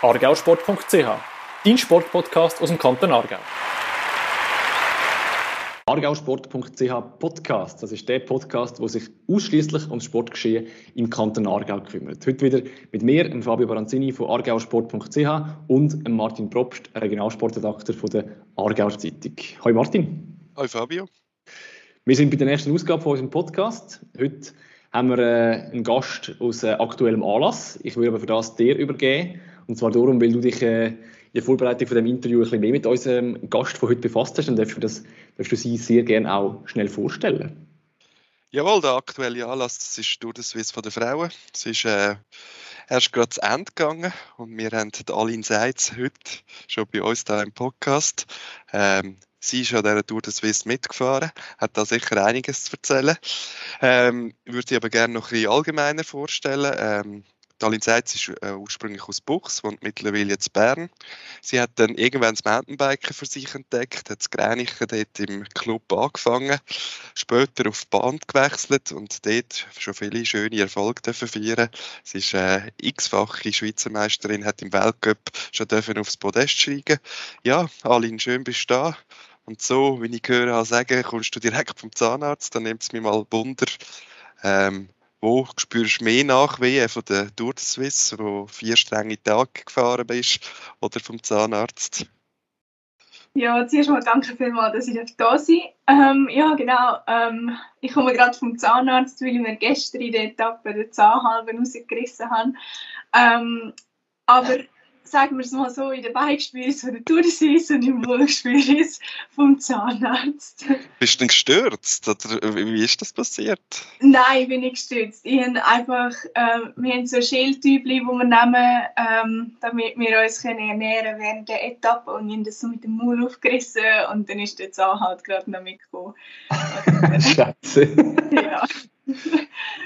argausport.ch, dein Sportpodcast aus dem Kanton Aargau. Argausport.ch Podcast. Das ist der Podcast, der sich ausschließlich ums Sportgeschehen im Kanton Aargau kümmert. Heute wieder mit mir, Fabio Baranzini von argausport.ch und Martin Probst, Regionalsportredakteur von der Aargauer Zeitung. Hallo Martin. Hallo Fabio. Wir sind bei der nächsten Ausgabe von unserem Podcast. Heute haben wir äh, einen Gast aus äh, aktuellem Anlass. Ich würde aber für das dir übergeben. Und zwar darum, weil du dich äh, in der Vorbereitung von dem Interview ein bisschen mehr mit unserem Gast von heute befasst hast. Dann darfst du, das, darfst du sie sehr gerne auch schnell vorstellen. Jawohl, der aktuelle Anlass das ist Tour de Suisse von den Frauen. Es ist äh, erst gerade zu Ende gegangen und wir haben alle Seits heute schon bei uns da im Podcast. Ähm, Sie ist an dieser Tour de Suisse mitgefahren, hat da sicher einiges zu erzählen. Ähm, würde ich aber gerne noch ein bisschen allgemeiner vorstellen. Ähm, Talin Seitz ist äh, ursprünglich aus Buchs, wohnt mittlerweile in Bern. Sie hat dann irgendwann das Mountainbiken für sich entdeckt, hat das Gränichen dort im Club angefangen, später auf die Bahn gewechselt und dort schon viele schöne Erfolge dürfen feiern. Sie ist äh, x-fache Schweizer Meisterin, hat im Weltcup schon dürfen aufs Podest steigen. Ja, Alin, schön bist du da. Und so, wie ich höre, sagen, kommst du direkt vom Zahnarzt, dann nimmt es mich mal Wunder, ähm, wo spürst du mehr Nachwehen von der Tour de Suisse, wo vier strenge Tage gefahren bist, oder vom Zahnarzt? Ja, zuerst mal danke vielmals, dass ich da sein ähm, Ja, genau. Ähm, ich komme gerade vom Zahnarzt, weil wir gestern in der Etappe den Zahn halb rausgerissen haben. Ähm, aber sagen wir es mal so, in der Beichtspüris von der Tourist und im Wohlspüris vom Zahnarzt. Bist du denn gestürzt? Oder wie ist das passiert? Nein, ich bin nicht gestürzt. Ich habe einfach, ähm, wir haben so Schildtypen, die wir nehmen, ähm, damit wir uns können ernähren während der Etappe und ich habe das so mit dem Maul aufgerissen und dann ist der Zahn halt gerade noch mitgekommen. Scheiße. ja.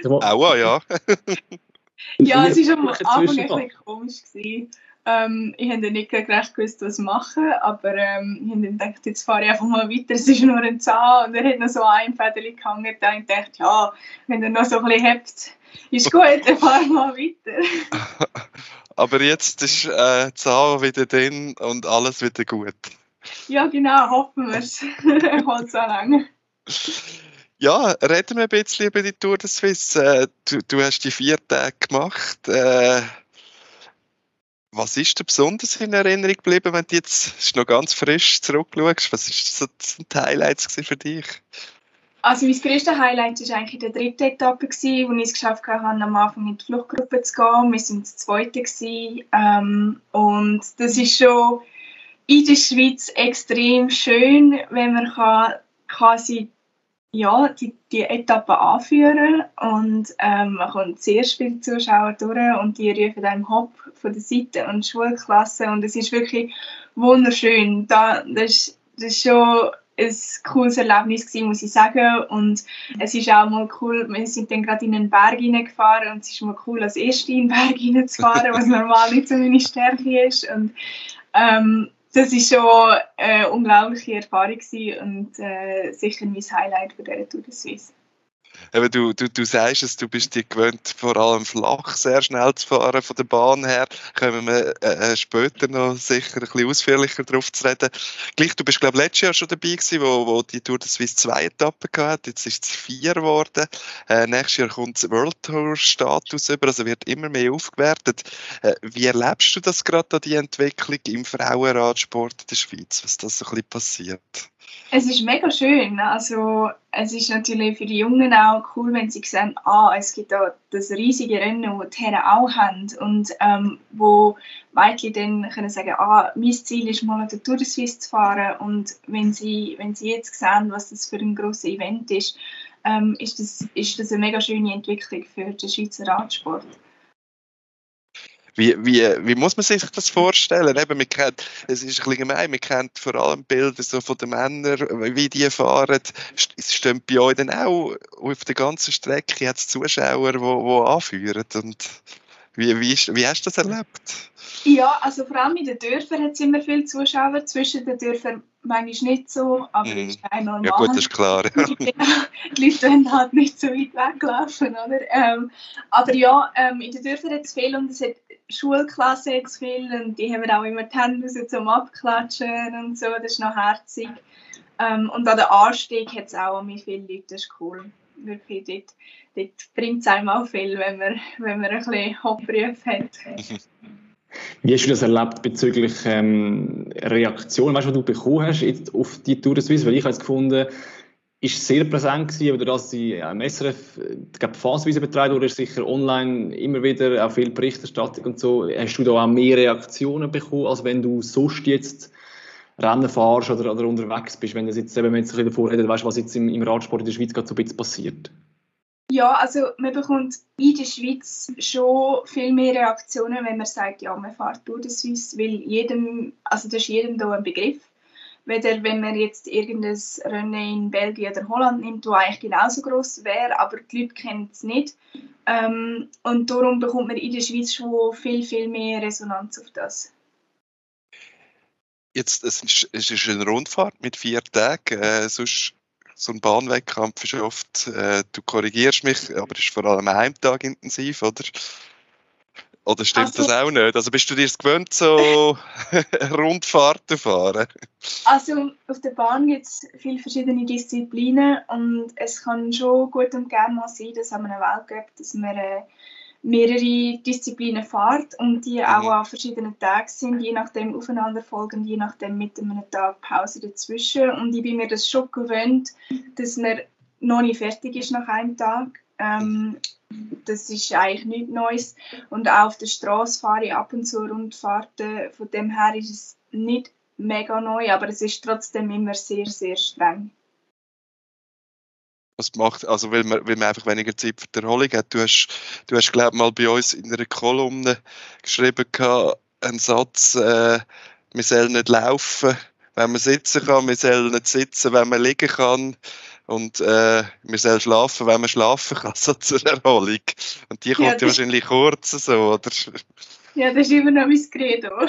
Aua, ja. ja, es war am Anfang ein bisschen komisch. Gewesen. Ähm, ich habe nicht recht gewusst, was machen, aber ähm, ich habe dann gedacht, jetzt fahre ich einfach mal weiter, es ist nur ein Zahn und er hat noch so ein Fädeli gehangen, da ich dachte, ja, wenn er noch so ein bisschen hebt, ist gut, dann fahren wir mal weiter. aber jetzt ist äh, Zahn wieder drin und alles wieder gut. Ja, genau, hoffen wir es. Halt so lange. Ja, reden wir ein bisschen über die Tour de Suisse. Äh, du, du hast die vier Tage gemacht. Äh, was ist dir besonders in Erinnerung geblieben, wenn du jetzt noch ganz frisch zurückschaust? Was ist so die Highlights für dich? Also mein grösstes Highlight war eigentlich in der dritten Etappe, gewesen, wo ich es geschafft habe, am Anfang in die Fluchtgruppe zu gehen. Wir waren das zweite. Ähm, und das ist schon in der Schweiz extrem schön, wenn man kann, quasi ja, die, die Etappe anführen und ähm, man kommt sehr viele Zuschauer durch und die rufen einem Hopp von der Seite und Schulklasse und es ist wirklich wunderschön. Da, das, ist schon ein cooles Erlebnis gewesen, muss ich sagen und es ist auch mal cool, wir sind dann gerade in einen Berg hineingefahren und es ist mal cool, als Erste in den Berg hineinzufahren, was normal nicht so meine Stärke ist und ähm, das war schon eine unglaubliche Erfahrung und äh, sicher mein Highlight für dieser Tour de Suisse. Eben, du, du, du sagst es, du bist dir gewöhnt, vor allem flach sehr schnell zu fahren von der Bahn her. Kommen wir äh, äh, später noch sicher ein bisschen ausführlicher darauf zu reden. Gleich, du bist, glaube ich, letztes Jahr schon dabei gewesen, wo, wo die Tour de Suisse zwei Etappen gehabt Jetzt ist es vier geworden. Äh, nächstes Jahr kommt der World Tour Status über, also wird immer mehr aufgewertet. Äh, wie erlebst du das gerade, die Entwicklung im Frauenradsport in der Schweiz, was da so ein bisschen passiert? Es ist mega schön. Also, es ist natürlich für die Jungen auch cool, wenn sie sehen, ah, es gibt da das riesige Rennen, das die Herren auch haben und ähm, wo Mädchen dann können sagen, ah, mein Ziel ist mal eine Tour de Suisse zu fahren und wenn sie, wenn sie jetzt sehen, was das für ein grosses Event ist, ähm, ist, das, ist das eine mega schöne Entwicklung für den Schweizer Radsport. Wie, wie, wie muss man sich das vorstellen? Eben, man kennt, es ist ein bisschen gemein, man kennt vor allem Bilder so von den Männern, wie die fahren. Es stehen bei euch dann auch auf der ganzen Strecke jetzt Zuschauer, die, die anführen. Und wie, wie, wie hast du das erlebt? Ja, also vor allem in den Dörfern hat es immer viele Zuschauer, zwischen den Dörfern manchmal nicht so, aber mm. ist auch normal. Ja gut, das ist klar. die Leute wollen halt nicht so weit weglaufen, oder? Ähm, aber ja, ähm, in den Dörfern hat es viel und es hat Schulklassen jetzt viel und die haben auch immer die Hände raus zum Abklatschen und so, das ist noch herzig. Ähm, und an der Anstieg hat es auch viele Leute, das ist cool. Wirklich, dort, dort bringt es einem auch viel, wenn man, wenn man ein bisschen Hoppruf hat. Wie hast du das erlebt bezüglich ähm, Reaktionen, weißt, die du bekommen hast jetzt auf die Tour de Suisse? Weil ich habe es gefunden, ist sehr präsent gewesen, oder dass die ja, im SRF glaube, phasenweise betreibt oder ist sicher online immer wieder auch viel Berichterstattung und so. Hast du da auch mehr Reaktionen bekommen, als wenn du sonst jetzt Rennen fahrst oder, oder unterwegs bist, wenn du jetzt, wir jetzt ein bisschen davor reden, weißt, was jetzt im, im Radsport in der Schweiz gerade so ein bisschen passiert? Ja, also man bekommt in der Schweiz schon viel mehr Reaktionen, wenn man sagt, ja, man fährt Tour de Suisse, weil jedem, also das ist jedem da ein Begriff. Weder wenn man jetzt irgendein Rennen in Belgien oder Holland nimmt, wo eigentlich genauso groß wäre, aber die Leute kennen es nicht. Ähm, und darum bekommt man in der Schweiz schon viel, viel mehr Resonanz auf das. Jetzt, es ist, es ist eine Rundfahrt mit vier Tagen. Äh, sonst so ein Bahnwettkampf ist oft, äh, du korrigierst mich, aber ist vor allem ein Tag intensiv, oder? Oder stimmt also, das auch nicht? Also bist du dir gewöhnt, so Rundfahrten fahren? Also auf der Bahn gibt es viele verschiedene Disziplinen und es kann schon gut und gerne mal sein, dass an einem Weltcup, dass man äh, mehrere Disziplinen fährt und die mhm. auch an verschiedenen Tagen sind, je nachdem aufeinanderfolgend, je nachdem mit einem Tag Pause dazwischen. Und ich bin mir das schon gewöhnt, dass man noch nicht fertig ist nach einem Tag. Ähm, das ist eigentlich nichts Neues. Und auch auf der Straße fahre ich ab und zu Rundfahrten. Von dem her ist es nicht mega neu, aber es ist trotzdem immer sehr, sehr streng was macht, also weil man, weil man einfach weniger Zeit für die Erholung hat. Du hast, du hast glaube mal bei uns in einer Kolumne geschrieben gehabt, einen Satz, äh, wir sollen nicht laufen, wenn man sitzen kann, wir sollen nicht sitzen, wenn man liegen kann und äh, wir sollen schlafen, wenn man schlafen kann, so zur Erholung. Und die kommt ja, wahrscheinlich kurz so, oder? Ja, das ist immer noch mein Credo.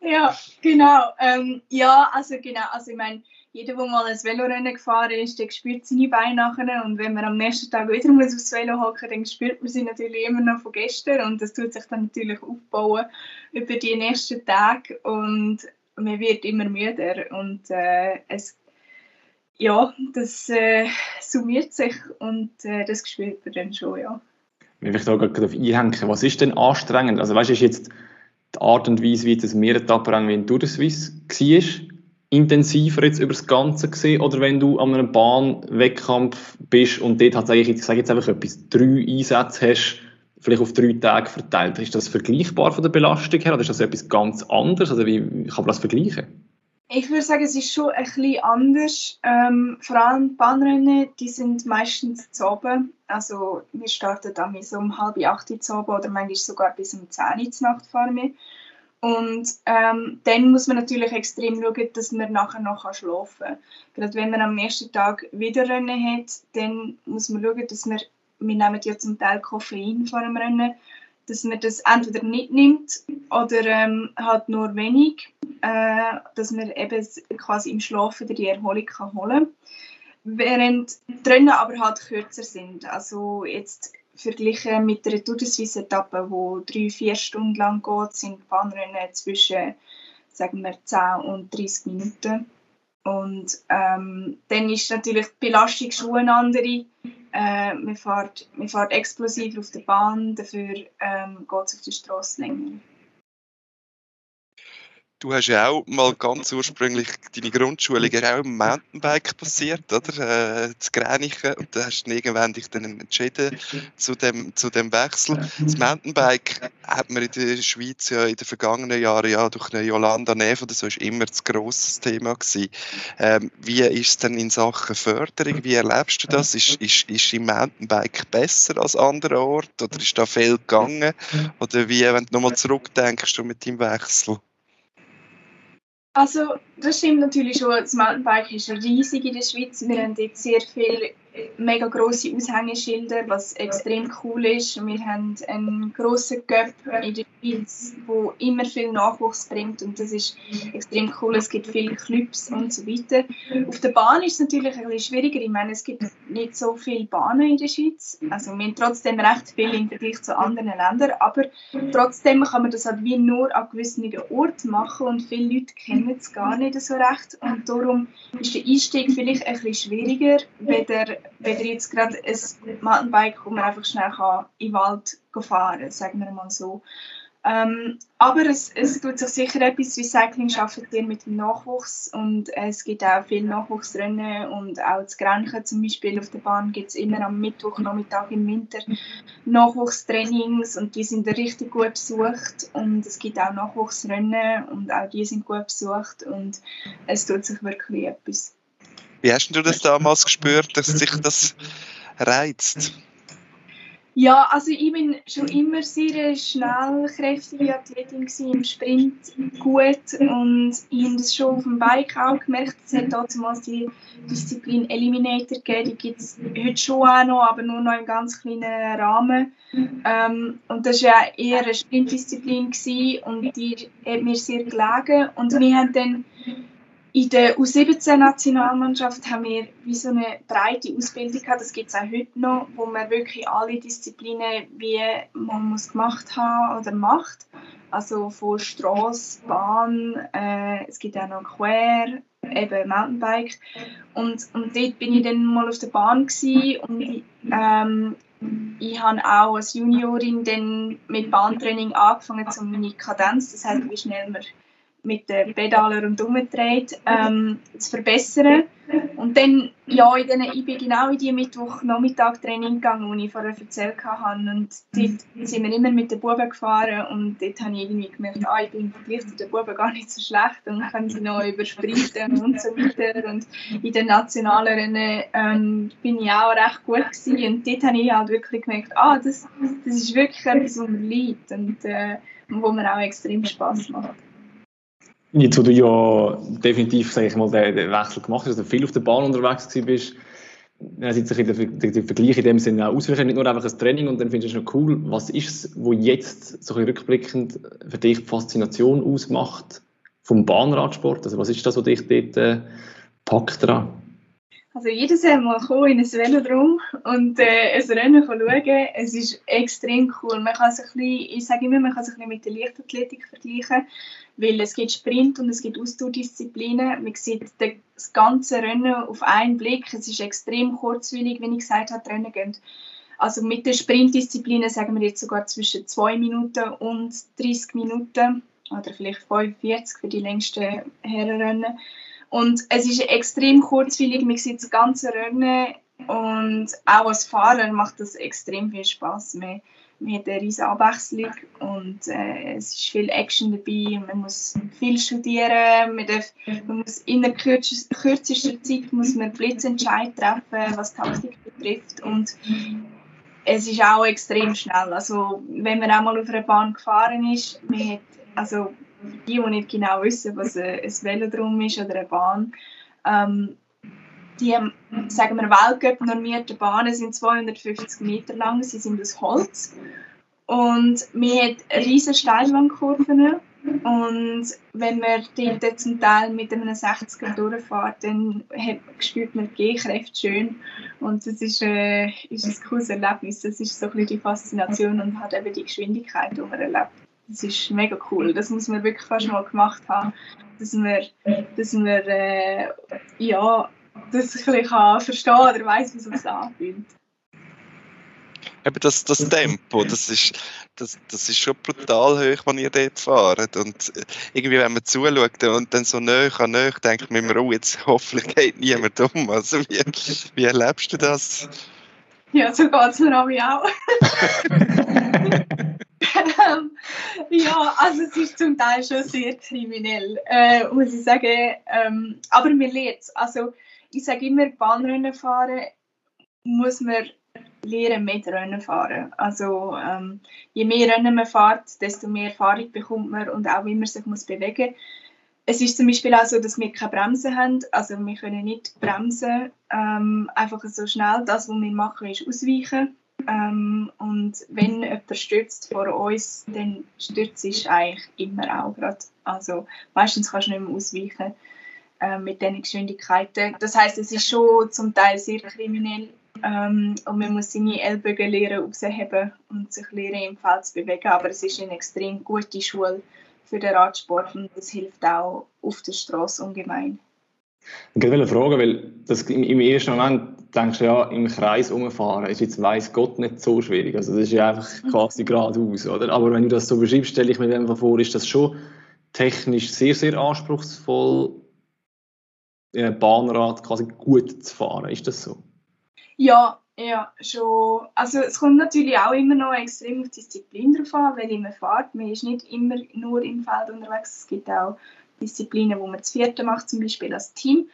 ja, genau. Ähm, ja, also genau, also ich meine, jeder, der mal ein Velorennen gefahren ist, der spürt seine Beine nachher. Und wenn man am nächsten Tag wieder muss aufs Velo hocken dann spürt man sie natürlich immer noch von gestern. Und das tut sich dann natürlich aufbauen über die nächsten Tage. Und man wird immer müder. Und äh, es, ja, das äh, summiert sich und äh, das spürt man dann schon, ja. Wenn ich da gerade auf einhängen, was ist denn anstrengend? Also weißt du, ist jetzt die Art und Weise, wie das Mehretappen wie in Tour de Suisse war, intensiver jetzt über das Ganze gesehen oder wenn du an einem Bahnwettkampf bist und dort hat eigentlich, ich sage jetzt einfach etwas, drei Einsätze hast, vielleicht auf drei Tage verteilt. Ist das vergleichbar von der Belastung her oder ist das etwas ganz anderes? Also wie kann man das vergleichen? Ich würde sagen, es ist schon ein bisschen anders. Ähm, vor allem Bahnrennen, die sind meistens zu oben. Also wir starten dann so um halb acht zu oben oder manchmal sogar bis um zehn Uhr Nacht fahren wir. Und ähm, dann muss man natürlich extrem schauen, dass man nachher noch schlafen kann. Gerade wenn man am nächsten Tag wieder Rennen hat, dann muss man schauen, dass man, wir nehmen ja zum Teil Koffein vor dem Rennen, dass man das entweder nicht nimmt oder ähm, halt nur wenig, äh, dass man eben quasi im Schlaf wieder die Erholung kann holen kann. Während die Rennen aber halt kürzer sind. Also jetzt verglichen mit der Tour de Suisse Etappe, die drei, vier Stunden lang geht, sind Bahnrennen zwischen sagen wir 10 und 30 Minuten. Und ähm, dann ist natürlich die Belastung schon eine andere. Äh, man, fährt, man fährt explosiv auf der Bahn, dafür ähm, geht es auf der Straße länger. Du hast ja auch mal ganz ursprünglich deine Grundschulung auch im Mountainbike passiert, oder? Äh, zu Gränichen. Und da hast du irgendwann dich dann entschieden zu dem, zu dem Wechsel. Das Mountainbike hat man in der Schweiz ja in den vergangenen Jahren ja durch eine Jolanda Neff oder so ist immer das grosses Thema gewesen. Ähm, wie ist es denn in Sachen Förderung? Wie erlebst du das? Ist, ist, ist im Mountainbike besser als andere Orte? Oder ist da viel gegangen? Oder wie, wenn du nochmal zurückdenkst du mit deinem Wechsel? Also, das stimmt natürlich schon. Das Mountainbike ist riesig in der Schweiz. Wir haben dort sehr viele mega grosse Aushängeschilder, was extrem cool ist. Wir haben einen grossen Cup in der Schweiz, der immer viel Nachwuchs bringt und das ist extrem cool. Es gibt viele Clubs und so weiter. Auf der Bahn ist es natürlich ein bisschen schwieriger. Ich meine, es gibt nicht so viele Bahnen in der Schweiz. Also wir haben trotzdem recht viel im Vergleich zu anderen Ländern, aber trotzdem kann man das halt wie nur an gewissen Orten machen und viele Leute kennen es gar nicht so recht und darum ist der Einstieg vielleicht ein bisschen schwieriger, weder, weder jetzt gerade ein Mountainbike, wo man einfach schnell kann in den Wald fahren kann, sagen wir mal so. Ähm, aber es, es tut sich sicher etwas, Recycling arbeitet ihr mit dem Nachwuchs und es gibt auch viele Nachwuchsrennen und auch zu Grenchen zum Beispiel auf der Bahn gibt es immer am Mittwochnachmittag im Winter Nachwuchstrainings und die sind richtig gut besucht und es gibt auch Nachwuchsrennen und auch die sind gut besucht und es tut sich wirklich etwas. Wie hast du das damals gespürt, dass sich das reizt? Ja, also ich bin schon immer sehr schnellkräftige Athletin im Sprint gut und ich habe das schon auf dem Bike auch gemerkt. Es hat damals die Disziplin Eliminator gegeben, die gibt es heute schon auch noch, aber nur noch im ganz kleinen Rahmen. Ähm, und das war ja eher eine Sprintdisziplin und die hat mir sehr gelegen und wir haben dann in der U17-Nationalmannschaft haben wir wie so eine breite Ausbildung gehabt, das gibt es auch heute noch, wo man wirklich alle Disziplinen, wie man muss gemacht haben oder macht. Also von Straße, Bahn, äh, es gibt auch noch Quer, eben Mountainbike. Und, und dort bin ich dann mal auf der Bahn gewesen und ich, ähm, ich habe auch als Juniorin dann mit Bahntraining angefangen, um meine Kadenz, das heißt, wie schnell man mit den Pedalen rundherum dreht, ähm, zu verbessern. Und dann, ja, in den, ich bin genau in die Mittwoch-Nachmittag-Training gegangen, die ich vorher erzählt habe. Und dort sind wir immer mit den Buben gefahren und dort habe ich irgendwie gemerkt, ah, ich bin Vergleich zu den Buben gar nicht so schlecht und kann sie noch übersprinten und so weiter. Und in den nationalen Rennen ähm, bin ich auch recht gut gewesen. Und dort habe ich halt wirklich gemerkt, ah, das, das ist wirklich etwas, was mir liegt und äh, wo mir auch extrem Spass macht. Jetzt, wo du ja definitiv, sag ich mal, den, Wechsel gemacht hast, also viel auf der Bahn unterwegs bist, dann sieht sich der, Vergleich in dem Sinne auch auswirken, nicht nur einfach ein Training und dann findest du es noch cool. Was ist es, wo jetzt so rückblickend für dich die Faszination ausmacht vom Bahnradsport? Also was ist das, was dich dort äh, packt dran? Also jedes Mal kommen in ein Velodrom und äh, ein Rennen schauen, es ist extrem cool. Man kann sich ein bisschen, ich sage immer, man kann sich ein bisschen mit der Leichtathletik vergleichen weil es gibt Sprint und es gibt Ausdauerdisziplinen. Man sieht das ganze Rennen auf einen Blick. Es ist extrem kurzwillig, wenn ich gesagt habe, Rennen gehen. Also mit den Sprintdisziplinen sagen wir jetzt sogar zwischen 2 Minuten und 30 Minuten oder vielleicht 45 für die längsten Herrenrennen. Und es ist extrem kurzwillig, man sieht das ganze Rennen und auch als Fahrer macht das extrem viel Spaß. Man man hat eine riesige Abwechslung und äh, es ist viel Action dabei. Man muss viel studieren, man, darf, man muss in der kürzester Zeit muss man Blitzentscheid treffen, was Taktik betrifft und es ist auch extrem schnell. Also wenn man auch mal auf einer Bahn gefahren ist, man hat, also die, die nicht genau wissen, was ein Velodrom ist oder eine Bahn, ähm, die, sagen wir, Weltcup-normierte Bahnen sind 250 Meter lang, sie sind aus Holz. Und wir haben riesige Steilwandkurven. Und wenn man dort zum Teil mit einem 60er durchfährt, dann hat, spürt man die G-Kräfte schön. Und das ist, äh, ist ein cooles Erlebnis. Das ist so ein bisschen die Faszination und hat eben die Geschwindigkeit, die man erlebt. Das ist mega cool. Das muss man wirklich fast mal gemacht haben, dass man, dass man äh, ja, ich ein bisschen verstehen kann oder weiss, wie es sich anfühlt. Eben das, das Tempo, das ist, das, das ist schon brutal hoch, wenn ihr dort fahrt. Und irgendwie, wenn man zuschaut und dann so näher an näher denkt man immer, oh, jetzt hoffentlich geht niemand um. Also wie, wie erlebst du das? Ja, so geht es mir auch. ja, also es ist zum Teil schon sehr kriminell, äh, muss ich sagen. Ähm, aber mir lernt Also ich sage immer, Bahnrennen fahren muss man lernen mit Rennen fahren. Also ähm, je mehr Rennen man fährt, desto mehr Erfahrung bekommt man und auch wie man sich muss bewegen es ist zum Beispiel auch so, dass wir keine Bremse haben. Also wir können nicht bremsen, ähm, einfach so schnell. Das, was wir machen, ist ausweichen. Ähm, und wenn jemand stürzt vor uns, dann stürzt es eigentlich immer auch gerade. Also meistens kannst du nicht mehr ausweichen äh, mit diesen Geschwindigkeiten. Das heißt, es ist schon zum Teil sehr kriminell ähm, und man muss seine Ellbogen lernen rausheben und sich lernen im Feld zu bewegen. Aber es ist eine extrem gute Schule für den Radsport und das hilft auch auf der Straße ungemein. Ich wollte fragen, weil das im ersten Moment denkst du ja, im Kreis umfahren ist jetzt weiß Gott nicht so schwierig. Also das ist ja einfach mhm. quasi geradeaus, oder? Aber wenn du das so beschreibst, stelle ich mir einfach vor, ist das schon technisch sehr, sehr anspruchsvoll, Bahnrad quasi gut zu fahren. Ist das so? Ja, ja, schon. Also es kommt natürlich auch immer noch extrem auf Disziplin drauf an, weil man fährt. Man ist nicht immer nur im Feld unterwegs. Es gibt auch Disziplinen, wo man das vierte macht, zum Beispiel als Team.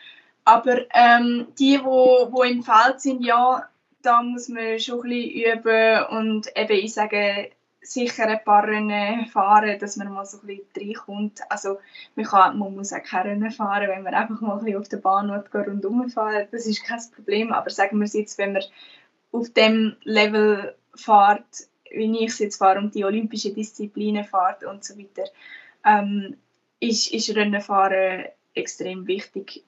Aber ähm, die, wo, wo im Feld sind, ja, da muss man schon ein bisschen üben und eben, ich sage, sicher ein paar Rennen fahren, dass man mal so ein bisschen reinkommt. Also man, kann, man muss auch keine Rennen fahren, wenn man einfach mal ein bisschen auf der Bahn rundherum fahren das ist kein Problem. Aber sagen wir es jetzt, wenn man auf dem Level fährt, wie ich es jetzt fahre und die olympischen Disziplinen fährt und so weiter, ähm, ist, ist Rennenfahren extrem wichtig,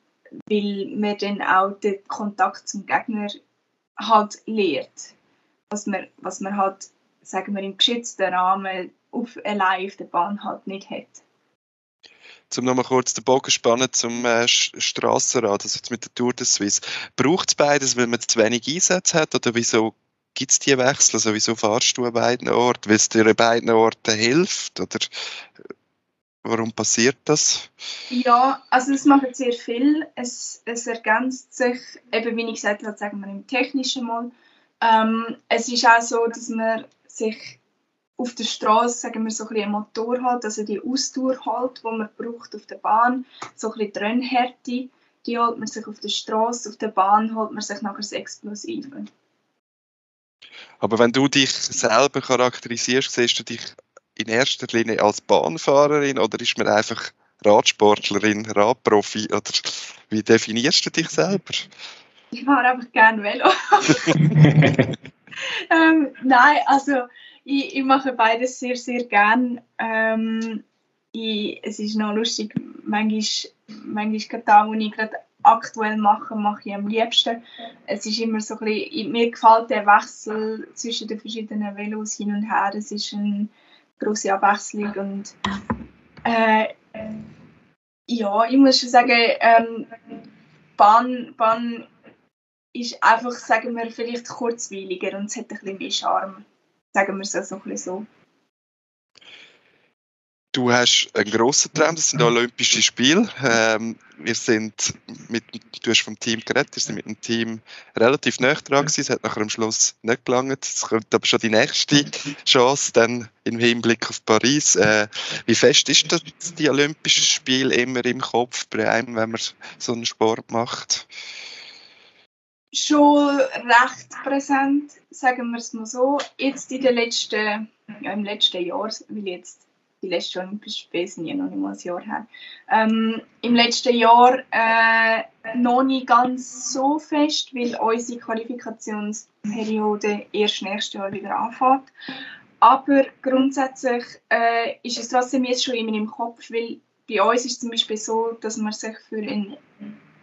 weil man dann auch den Kontakt zum Gegner halt lehrt. Was man, was man halt sagen wir, im geschützten Rahmen auf, allein auf der Bahn halt nicht hat. Zum nochmal kurz den Bogen spannen zum äh, Strassenrad, also jetzt mit der Tour de Suisse. Braucht es beides, weil man zu wenig Einsätze hat oder wieso gibt es die Wechsel? Also wieso fahrst du an beiden Orten? Weil es dir an beiden Orten hilft? Oder warum passiert das? Ja, also es macht sehr viel. Es, es ergänzt sich, eben wie ich gesagt habe, sagen wir im technischen mal. Ähm, es ist auch so, dass man sich auf der Straße, sagen wir so ein bisschen einen Motor hat, also die Ausdauer halt, die man braucht auf der Bahn, so ein bisschen die Rennhärte, die holt man sich auf der Straße, auf der Bahn holt man sich nachher das Explosive. Aber wenn du dich selber charakterisierst, siehst du dich in erster Linie als Bahnfahrerin oder ist man einfach Radsportlerin, Radprofi oder wie definierst du dich selber? Ich fahre einfach gerne Velo. ähm, nein, also ich, ich, mache beides sehr, sehr gern. Ähm, ich, es ist noch lustig, manchmal, manchmal das, was ich gerade aktuell mache, mache ich am liebsten. Es ist immer so ein bisschen, mir gefällt der Wechsel zwischen den verschiedenen Velos hin und her. Es ist eine große Abwechslung und äh, ja, ich muss schon sagen, ähm, Bahn, Bahn ist einfach, sagen wir, vielleicht kurzweiliger und es hat ein bisschen mehr Charme. Sagen wir es so ein bisschen so. Du hast einen grossen Traum, das sind Olympische Spiele. Ähm, wir sind mit, du hast vom Team geredet, wir sind mit dem Team relativ nah dran gewesen. Es hat nachher am Schluss nicht gelangt. Es kommt aber schon die nächste Chance, dann im Hinblick auf Paris. Äh, wie fest ist das, die Olympischen Spiele immer im Kopf bei einem, wenn man so einen Sport macht? schon recht präsent, sagen wir es mal so. Jetzt in den letzten, ja, im letzten Jahr, weil jetzt die letzten Olympischen Spiele sind ja noch nicht mal ein Jahr her, ähm, im letzten Jahr äh, noch nicht ganz so fest, weil unsere Qualifikationsperiode erst nächstes Jahr wieder anfängt. Aber grundsätzlich äh, ist es trotzdem jetzt schon immer im Kopf, weil bei uns ist es zum Beispiel so, dass man sich für ein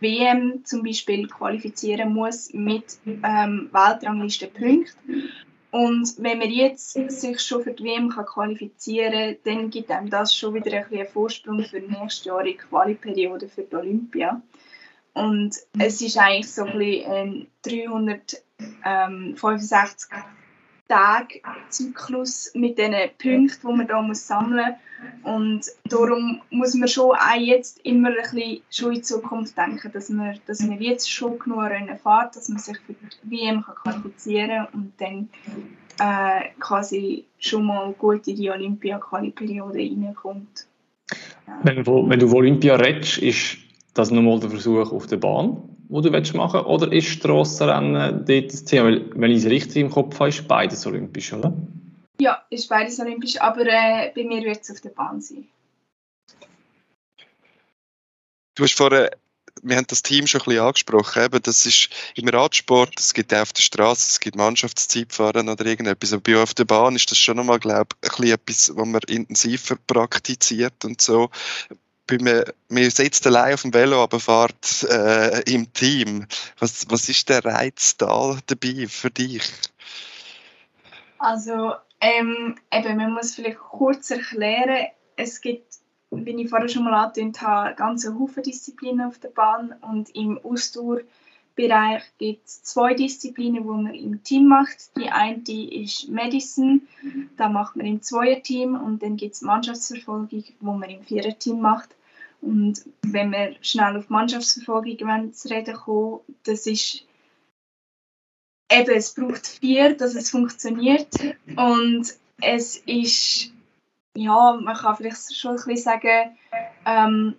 WM zum Beispiel qualifizieren muss mit ähm, Weltranglistenpunkten. Und wenn man jetzt sich schon für die WM kann qualifizieren kann, dann gibt einem das schon wieder ein einen Vorsprung für die nächste in Qualiperiode für die Olympia. Und es ist eigentlich so ein, ein 365 Tag-Zyklus mit diesen Punkten, die man hier sammeln muss. Und darum muss man schon auch jetzt immer ein bisschen schon in die Zukunft denken, dass man, dass man jetzt schon genug Rennen fährt, dass man sich für die WM qualifizieren kann und dann äh, quasi schon mal gut in die Olympia-Quali-Periode reinkommt. Ja. Wenn, wenn du von Olympia redest, ist das nochmal der Versuch auf der Bahn? Wo du machen willst, oder ist Strassenrennen dort das Thema? Weil, wenn ich es richtig im Kopf habe, ist beides olympisch, oder? Ja, ist beides olympisch, aber äh, bei mir wird es auf der Bahn sein. Du hast vorher wir haben das Team schon ein bisschen angesprochen. Eben, das ist im Radsport, es gibt auch auf der Straße, es gibt Mannschaftszeitfahren oder irgendetwas. Aber bei auf der Bahn ist das schon nochmal, glaube ich, ein bisschen etwas, was man intensiver praktiziert und so. Bei mir, man sitzt allein auf dem Velo, aber fährt äh, im Team. Was, was ist der Reiz da dabei für dich? Also, ähm, eben, man muss vielleicht kurz erklären, es gibt wie ich vorher schon mal angetönt habe, ganz Haufen Disziplinen auf der Bahn und im Ausdauerbereich gibt es zwei Disziplinen, die man im Team macht. Die eine ist Medicine, da macht man im Zweierteam und dann gibt es Mannschaftsverfolgung, wo man im Viererteam macht. Und wenn wir schnell auf Mannschaftsverfolgung zu reden kommen, das ist eben, es braucht vier, dass es funktioniert und es ist ja, man kann vielleicht schon ein bisschen sagen, ähm,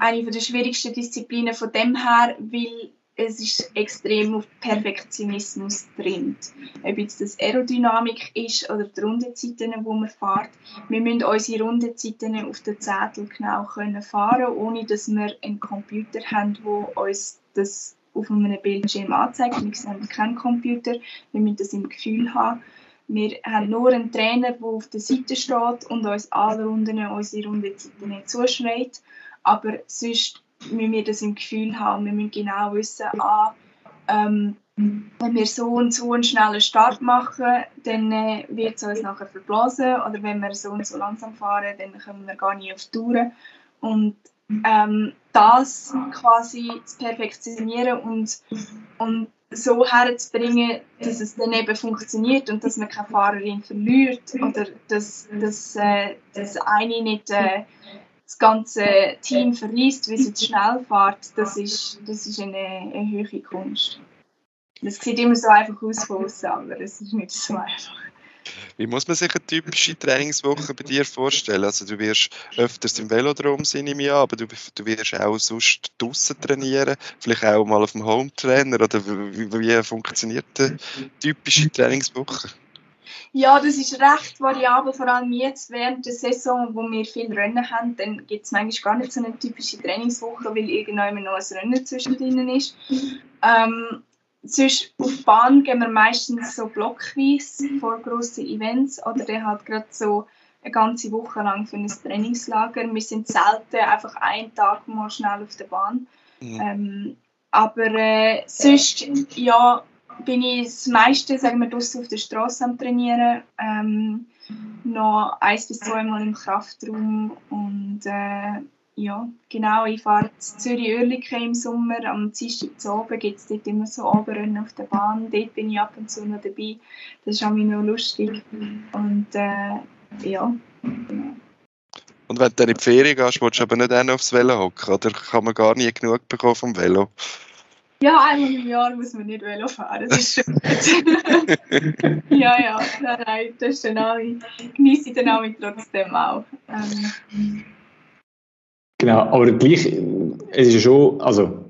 eine der schwierigsten Disziplinen von dem her, weil es ist extrem auf Perfektionismus drin. Ob jetzt das Aerodynamik ist oder die Rundenzeiten, die man fährt. Wir müssen unsere Rundenzeiten auf den Zettel genau können fahren ohne dass wir einen Computer haben, der uns das auf einem Bildschirm anzeigt. Wir sehen keinen Computer, wir müssen das im Gefühl haben. Wir haben nur einen Trainer, der auf der Seite steht und uns alle Runden unsere Rundenzeiten zuschreit. Aber sonst müssen wir das im Gefühl haben. Wir müssen genau wissen, ah, ähm, wenn wir so und so einen schnellen Start machen, dann äh, wird es uns nachher verblasen. Oder wenn wir so und so langsam fahren, dann kommen wir gar nicht auf die Tour. Und ähm, das quasi zu perfektionieren und, und so herzubringen, dass es dann eben funktioniert und dass man keine Fahrerin verliert oder dass, dass, äh, dass eine nicht äh, das ganze Team verliest, weil sie zu schnell fährt, das ist, das ist eine, eine höhere Kunst. Das sieht immer so einfach aus von außen, aber es ist nicht so einfach. Wie muss man sich eine typische Trainingswoche bei dir vorstellen? Also du wirst öfters im Velodrom sein im Jahr, aber du, du wirst auch sonst draußen trainieren, vielleicht auch mal auf dem Home-Trainer oder wie, wie funktioniert eine typische Trainingswoche? Ja, das ist recht variabel, vor allem jetzt während der Saison, wo wir viel Rennen haben, dann gibt es manchmal gar nicht so eine typische Trainingswoche, weil irgendwann noch ein Rennen zwischendrin ist. Ähm, Sonst auf Bahn gehen wir meistens so blockweise vor grossen Events oder dann halt gerade so eine ganze Woche lang für ein Trainingslager. Wir sind selten einfach einen Tag mal schnell auf der Bahn. Mhm. Ähm, aber äh, sonst, ja, bin ich das meiste, sagen wir, draußen auf der Straße am Trainieren. Ähm, noch ein bis zweimal im Kraftraum und äh, ja, genau. Ich fahre zu Zürich-Oerlikon im Sommer. Am Dienstag zu oben gibt es dort immer so Oberrennen auf der Bahn. Dort bin ich ab und zu noch dabei. Das ist auch noch lustig. Und äh, ja, genau. Und wenn du dann in die Ferien gehst, willst du aber nicht auch aufs Velo hocken? Oder kann man gar nie genug bekommen vom Velo? Ja, einmal im Jahr muss man nicht Velo fahren, das ist schon gut. ja, ja, nein, nein, das ist dann auch, genieße ich dann auch trotzdem auch. Ähm, Genau, aber gleich, es ist ja schon, also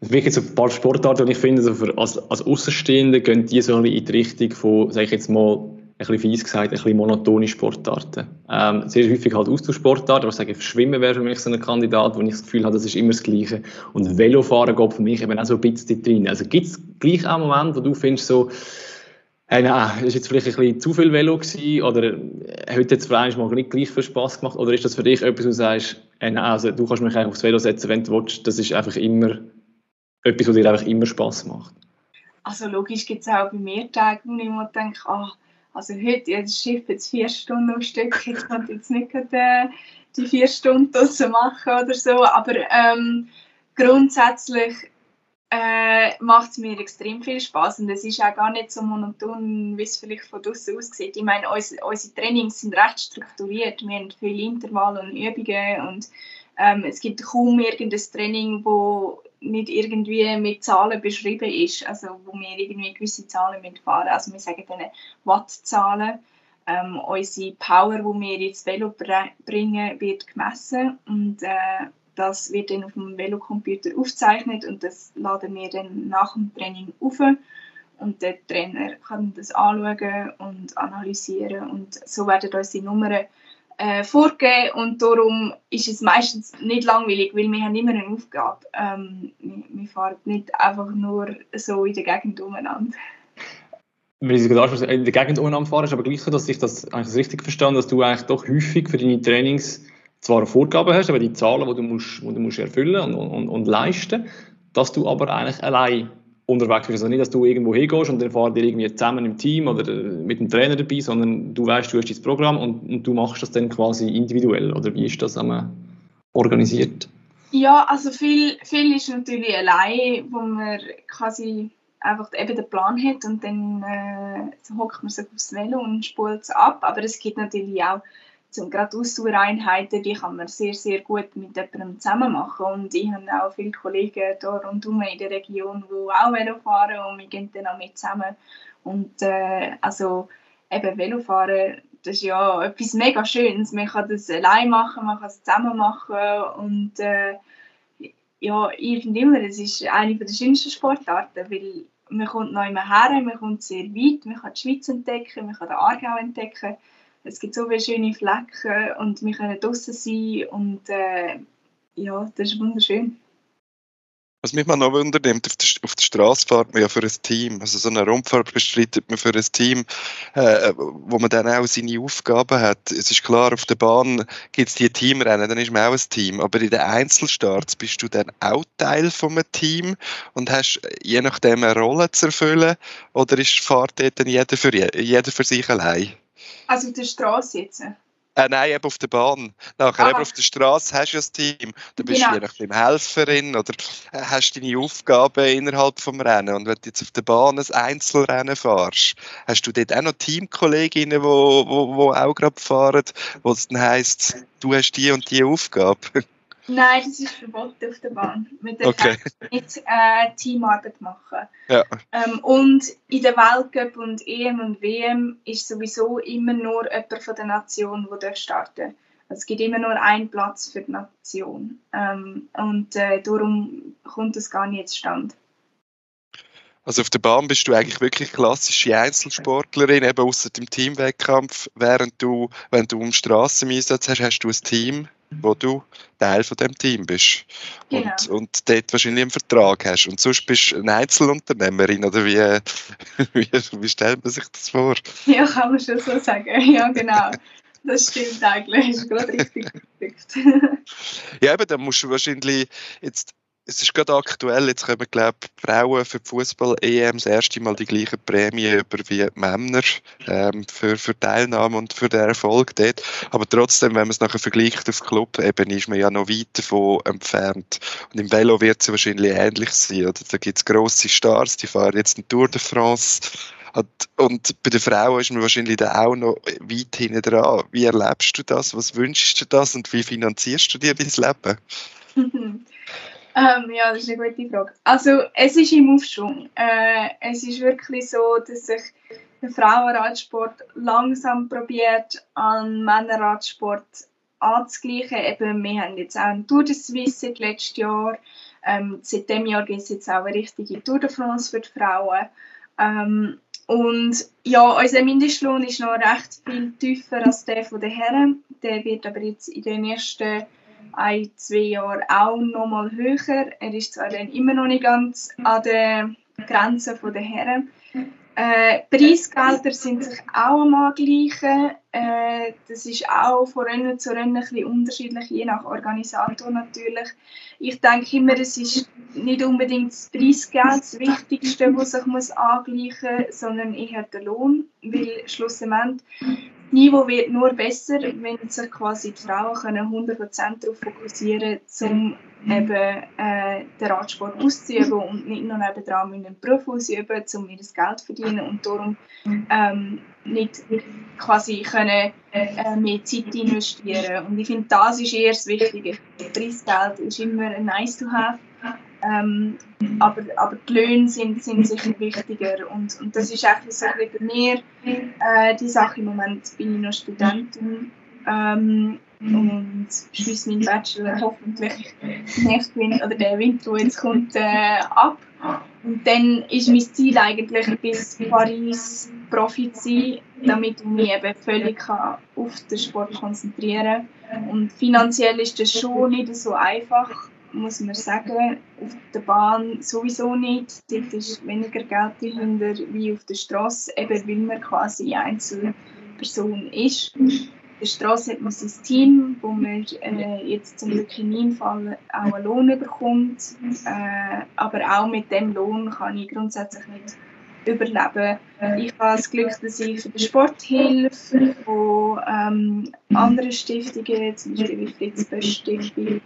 wirklich so ein paar Sportarten, und ich finde, so für, als, als Außenstehende gehen die so ein bisschen in die Richtung von, sage ich jetzt mal, bisschen fies gesagt, ein bisschen monotone Sportarten. Ähm, sehr häufig halt Austauschsportarten, aber ich sage, Schwimmen wäre für mich so ein Kandidat, wo ich das Gefühl habe, das ist immer das Gleiche. Und Velofahren geht für mich eben auch so ein bisschen drin. Also gibt es gleich auch Momente, wo du findest so, Hey, nein, war jetzt vielleicht ein bisschen zu viel Velo gewesen, oder hat jetzt vielleicht mal nicht gleich viel Spass gemacht oder ist das für dich etwas, wo du sagst, hey, nein, also du kannst mich aufs Velo setzen, wenn du willst, das ist einfach immer etwas, was dir einfach immer Spass macht? Also logisch gibt es auch bei mir Tage, wo ich mir denke, ah, also heute, ja, das Schiff jetzt vier Stunden am Stück, ich kann jetzt nicht gerade, die vier Stunden draussen machen oder so, aber ähm, grundsätzlich äh, macht es mir extrem viel Spaß und es ist auch gar nicht so monoton, wie es vielleicht von draußen aussieht. Ich meine, unsere, unsere Trainings sind recht strukturiert. Wir haben viele Intervalle und Übungen und ähm, es gibt kaum irgendein Training, wo nicht irgendwie mit Zahlen beschrieben ist, also wo wir irgendwie gewisse Zahlen fahren Also wir sagen dann Wattzahlen. Ähm, unsere Power, die wir ins Velo bringen, wird gemessen und äh, das wird dann auf dem Velocomputer aufgezeichnet und das laden wir dann nach dem Training auf. Und der Trainer kann das anschauen und analysieren. Und so werden unsere Nummern äh, vorgegeben und darum ist es meistens nicht langweilig, weil wir haben immer eine Aufgabe. Ähm, wir, fahren nicht einfach nur so in der Gegend umeinander. Wenn ich gerade in der Gegend umeinander fahren, ist aber gleich dass ich das eigentlich richtig verstanden dass du eigentlich doch häufig für deine Trainings zwar Vorgaben hast, aber die Zahlen, die du, musst, die du musst erfüllen und, und, und leisten, dass du aber eigentlich allein unterwegs bist. Also nicht, dass du irgendwo hingehst und dann fahrt ihr irgendwie zusammen im Team oder äh, mit dem Trainer dabei, sondern du weißt, du hast das Programm und, und du machst das dann quasi individuell. Oder wie ist das organisiert? Ja, also viel, viel ist natürlich allein, wo man quasi einfach eben den Plan hat und dann äh, hockt man sich aufs Velo und spult es ab. Aber es gibt natürlich auch zum gerade Ausdauereinheiten, die kann man sehr, sehr gut mit jemandem zusammen machen. Und ich habe auch viele Kollegen hier rundherum in der Region, die auch Velo fahren und wir gehen dann auch mit zusammen. Und äh, also eben Velofahren, das ist ja etwas mega Schönes. Man kann das allein machen, man kann es zusammen machen und äh, ja, ich finde immer, es ist eine der schönsten Sportarten, weil man kommt noch immer her, man kommt sehr weit, man kann die Schweiz entdecken, man kann den Aargau entdecken es gibt so viele schöne Flecken und wir können draußen sein und äh, ja, das ist wunderschön. Was mich mal noch wundert, auf der, Straße fährt man ja für ein Team. Also so eine Rundfahrt bestreitet man für ein Team, äh, wo man dann auch seine Aufgaben hat. Es ist klar, auf der Bahn gibt es die Teamrennen, dann ist man auch ein Team. Aber in den Einzelstarts bist du dann auch Teil von einem Team und hast je nachdem eine Rolle zu erfüllen? Oder ist Fahrt dann jeder für, jeder für sich allein? Also auf der Straße jetzt? Äh, nein, eben auf der Bahn. Nachher eben auf der Straße hast du ein Team. Du bist genau. je nachdem Helferin oder äh, hast deine Aufgaben innerhalb des Rennen. Und wenn du jetzt auf der Bahn ein Einzelrennen fährst, hast du dort auch noch Teamkolleginnen, die wo, wo, wo auch gerade fahren, wo es dann heisst, du hast die und die Aufgabe. Nein, das ist verboten auf der Bahn. Mit der okay. nicht äh, Teamarbeit machen. Ja. Ähm, und in der Weltcup und EM und WM ist sowieso immer nur jemand von der Nation, der starten also Es gibt immer nur einen Platz für die Nation. Ähm, und äh, darum kommt das gar nicht zustande. Also auf der Bahn bist du eigentlich wirklich klassische Einzelsportlerin, eben außer dem Teamwettkampf. Während du, wenn du im Strasseneinsatz hast, hast du ein Team wo du Teil von dem Team bist genau. und, und dort wahrscheinlich einen Vertrag hast. Und sonst bist du eine Einzelunternehmerin oder wie, wie, wie stellt man sich das vor? Ja, kann man schon so sagen. Ja, genau. Das stimmt eigentlich. Das ist gerade richtig Ja, eben, dann musst du wahrscheinlich jetzt es ist gerade aktuell, jetzt kommen, glaube ich, Frauen für die Fußball-EM das erste Mal die gleiche Prämie über wie Männer ähm, für, für Teilnahme und für den Erfolg dort. Aber trotzdem, wenn man es nachher vergleicht auf Club-Ebene, ist man ja noch weit davon entfernt. Und im Velo wird es wahrscheinlich ähnlich sein. Oder? Da gibt es grosse Stars, die fahren jetzt eine Tour de France. Und, und bei den Frauen ist man wahrscheinlich da auch noch weit hinten dran. Wie erlebst du das? Was wünschst du das? Und wie finanzierst du dir dein Leben? Ähm, ja, das ist eine gute Frage. Also, es ist im Aufschwung. Äh, es ist wirklich so, dass sich der Frauenradsport langsam probiert, an Männerradsport anzugleichen. Eben, wir haben jetzt auch eine Tour de Suisse letztes Jahr. Ähm, seit diesem Jahr gibt es jetzt auch eine richtige Tour de France für die Frauen. Ähm, und ja, unser Mindestlohn ist noch recht viel tiefer als der der Herren. Der wird aber jetzt in den nächsten ein, zwei Jahren auch noch mal höher. Er ist zwar dann immer noch nicht ganz an der Grenze der Herren. Äh, Preisgelder sind sich auch am Angleichen. Äh, das ist auch von Rennen zu Rennen ein bisschen unterschiedlich, je nach Organisator natürlich. Ich denke immer, es ist nicht unbedingt das Preisgeld das Wichtigste, was sich muss angleichen muss, sondern eher der Lohn, weil schlussendlich Niveau wird nur besser, wenn sich quasi die Frauen können 100% darauf fokussieren können, um eben äh, den Radsport auszuüben und nicht nur nebenan einen Beruf auszuüben, um ihr Geld zu verdienen und darum ähm, nicht quasi können, äh, mehr Zeit investieren. Und ich finde, das ist eher das Wichtige. Preisgeld ist immer nice to have ähm, aber, aber die Löhne sind, sind sicher wichtiger und, und das ist eigentlich so bei mir äh, die Sache. Im Moment bin ich noch Studentin ähm, und schließe meinen Bachelor hoffentlich nächsten Winter oder der Winter, der jetzt kommt, äh, ab. Und dann ist mein Ziel eigentlich bis Paris Profi zu sein, damit ich mich eben völlig auf den Sport konzentrieren kann. Und finanziell ist das schon nicht so einfach, muss man sagen. Auf der Bahn sowieso nicht. Dort ist weniger Geld dahinter wie auf der Straße, eben weil man quasi Einzelperson ist. Auf der Straße hat man sein Team, wo man äh, jetzt zum Glück in meinem Fall auch einen Lohn bekommt. Äh, aber auch mit dem Lohn kann ich grundsätzlich nicht überleben. Ich habe das Glück, dass ich für den Sporthilfe von ähm, anderen Stiftungen, zum Beispiel wie Fritz Bösch Stiftung,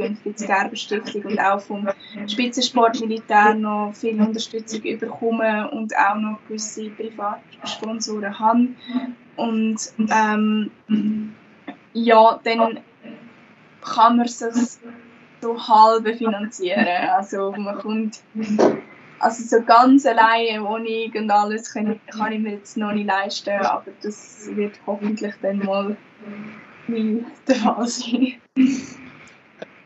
und Fritz Gerber Stiftung und auch vom Spitzensportmilitär noch viel Unterstützung bekomme und auch noch gewisse Privatsponsoren habe. Und ähm, ja, dann kann man sich so halb finanzieren. Also man kommt also so ganz alleine, Wohnung und alles, kann, kann ich mir jetzt noch nicht leisten, aber das wird hoffentlich dann mal der Fall sein.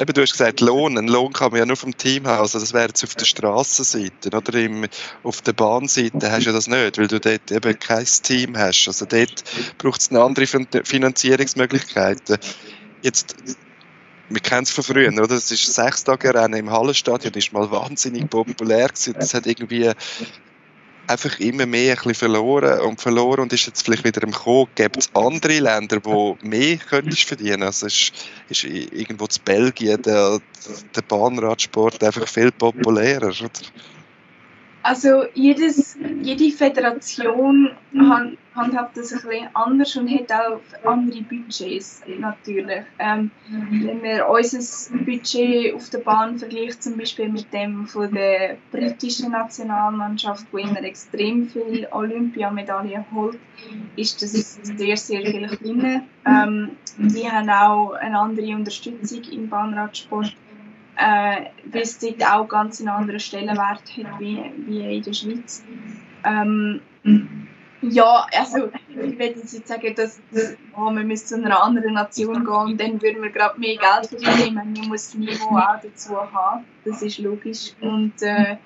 Eben, du hast gesagt, Lohn. Ein Lohn kann man ja nur vom Team haben. Also das wäre jetzt auf der Strassenseite. Oder im, auf der Bahnseite hast du das nicht, weil du dort eben kein Team hast. Also dort braucht es eine andere Finanzierungsmöglichkeiten. Jetzt wir kennen es von früher, oder? Das ist sechs Tage Rennen im Hallenstadion, das ist mal wahnsinnig populär gewesen. Das hat irgendwie einfach immer mehr ein bisschen verloren und verloren und ist jetzt vielleicht wieder im Kommen. Gibt es andere Länder, wo mehr könntest verdienen? Also ist, ist irgendwo zu Belgien der, der Bahnradsport einfach viel populärer, oder? Also jedes, jede Föderation handhabt das ein bisschen anders und hat auch andere Budgets natürlich. Ähm, wenn man unser Budget auf der Bahn vergleicht, zum Beispiel mit dem von der britischen Nationalmannschaft, die immer extrem viele Olympiamedaillen holt, ist das sehr, sehr viel kleiner. Ähm, die haben auch eine andere Unterstützung im Bahnradsport äh, weil es dort auch ganz einen anderen Stellenwert hat wie, wie in der Schweiz. Ähm, ja, also ich würde jetzt sagen, dass, dass oh, wir müssen zu einer anderen Nation gehen und dann würden wir gerade mehr Geld verdienen. Man muss das Niveau auch dazu haben, das ist logisch. Und äh,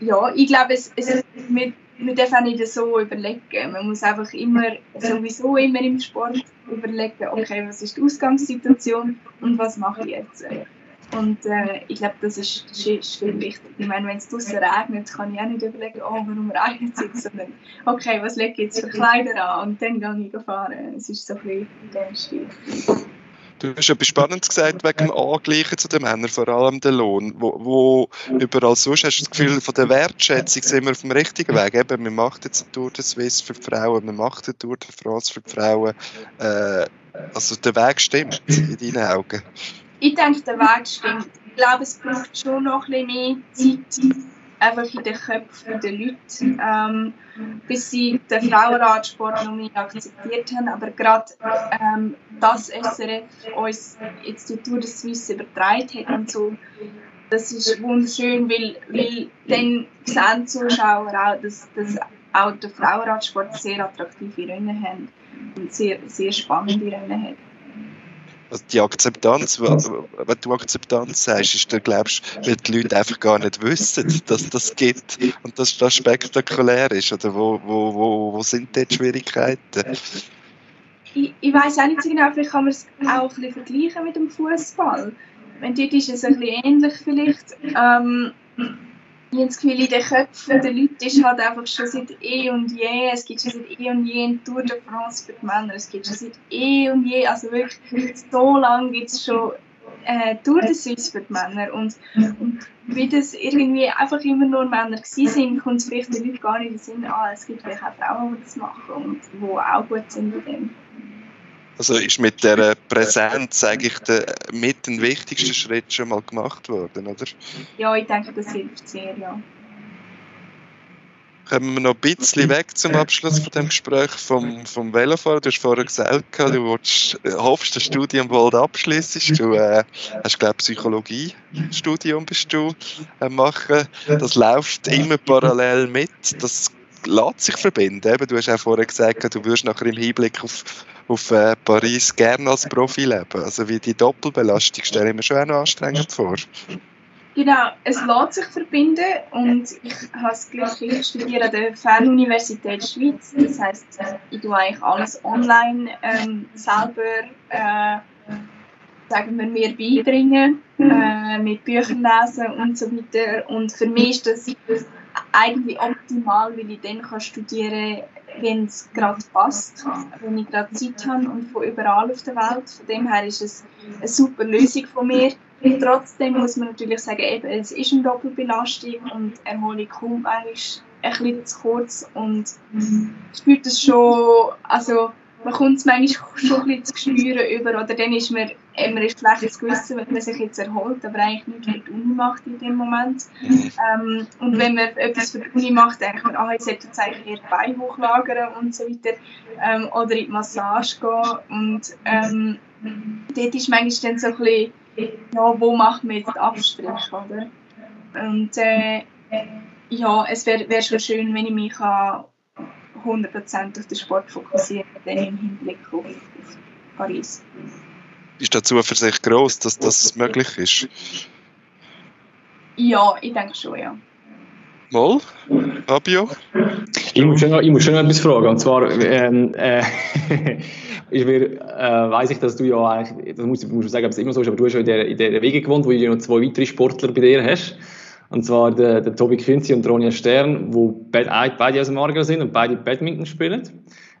ja, ich glaube, es, es, wir, wir dürfen auch nicht so überlegen. Man muss einfach immer, sowieso immer im Sport überlegen, okay, was ist die Ausgangssituation und was mache ich jetzt. Und äh, ich glaube, das ist, das ist viel wichtig. Ich meine, wenn es draußen regnet, kann ich auch nicht überlegen, oh, warum regnet es sondern okay, was lege ich jetzt für Kleider an und dann gehe ich fahren. Es ist so ein bisschen. Du hast etwas Spannendes gesagt wegen dem Angleichen zu den Männern, vor allem den Lohn. Wo, wo überall sonst hast du das Gefühl, von der Wertschätzung sind wir auf dem richtigen Weg. Eben, wir machen jetzt eine Tour de Suisse für die Frauen, wir machen eine Tour de France für die Frauen. Äh, also der Weg stimmt in deinen Augen. Ich denke, der Weg stimmt. Ich glaube, es braucht schon noch ein bisschen mehr Zeit einfach in den Köpfen der Leute, ähm, bis sie den Frauenradsport noch mehr akzeptiert haben. Aber gerade ähm, das SRF uns jetzt die Tour de Suisse übertragen hat und so, das ist wunderschön, weil, weil dann sehen Zuschauer auch, dass, dass auch der Frauenradsport sehr attraktive Rennen hat und sehr, sehr spannende Rennen hat. Also die Akzeptanz, wenn du Akzeptanz sagst, ist, dann glaubst du, weil die Leute einfach gar nicht wissen, dass das gibt und dass das spektakulär ist. Oder wo, wo, wo, wo sind dort die Schwierigkeiten? Ich, ich weiß auch nicht so genau, vielleicht kann man es auch ein bisschen vergleichen mit dem Fußball. Wenn dort ist es ein bisschen ähnlich vielleicht. Ähm, das Gefühl, in den Köpfen der Leute ist halt einfach schon seit eh und je, es gibt schon seit eh und je eine Tour de France für die Männer, es gibt schon seit eh und je, also wirklich so lange gibt es schon äh, Tour de Suisse für die Männer und, und wie das irgendwie einfach immer nur Männer gewesen sind, kommt es vielleicht den Leuten gar nicht in den Sinn, ah, es gibt vielleicht auch Frauen, die das machen und die auch gut sind in dem. Also ist mit der Präsenz eigentlich der, mit dem wichtigsten Schritt schon mal gemacht worden, oder? Ja, ich denke, das hilft sehr, ja. Kommen wir noch ein bisschen weg zum Abschluss von dem Gespräch vom, vom Velofahren. Du hast vorher gesagt, du willst, hoffst, das Studium bald abschließen. Du äh, hast, glaube ich, Psychologie-Studium bist du äh, machen. Das läuft immer parallel mit. Das lässt sich verbinden. Eben, du hast auch vorher gesagt, du würdest nachher im Hinblick auf, auf äh, Paris gerne als Profi leben. Also wie die Doppelbelastung stelle ich mir schon auch noch anstrengend vor. Genau, es lässt sich verbinden und ich habe es gleich ich studiere an der Fernuniversität Schweiz. Das heisst, ich tue eigentlich alles online ähm, selber, äh, sagen wir, mir beibringen, äh, mit Büchern lesen und so weiter. Und für mich ist das eigentlich optimal, weil ich dann kann studieren kann, wenn es gerade passt, wenn ich gerade Zeit habe und von überall auf der Welt. Von dem her ist es eine super Lösung von mir. Trotzdem muss man natürlich sagen, eben, es ist eine Doppelbelastung und Erholung kommt eigentlich ein bisschen zu kurz und ich spüre das schon, also man kommt es manchmal schon ein bisschen zu spüren über, oder dann ist man immer ein schlechtes Gewissen, wenn man sich jetzt erholt, aber eigentlich nichts für die Uni macht in dem Moment. Ähm, und wenn man etwas für die Uni macht, denkt man, ah, ich sollte jetzt eigentlich eher Bein hochlagern und so weiter, ähm, oder in die Massage gehen und ähm, dort ist manchmal dann so ein bisschen, ja, wo macht man jetzt Abstrich, oder? Und äh, ja, es wäre wär schon schön, wenn ich mich an 100% auf den Sport fokussieren dann im Hinblick auf, auf Paris. Ist die Zuversicht groß, dass das möglich ist? Ja, ich denke schon, ja. Mal, Fabio? Ich muss schon noch, ich muss schon noch etwas fragen. Und zwar, ähm, äh, ich äh, weiß ich, dass du ja eigentlich, das muss, muss ich sagen, ob es immer so ist, aber du hast ja in der, in der Wege gewohnt, wo du noch zwei weitere Sportler bei dir hast. Und zwar der, der Tobi Künzi und Ronja Stern, die beide, beide aus dem Aargau sind und beide Badminton spielen.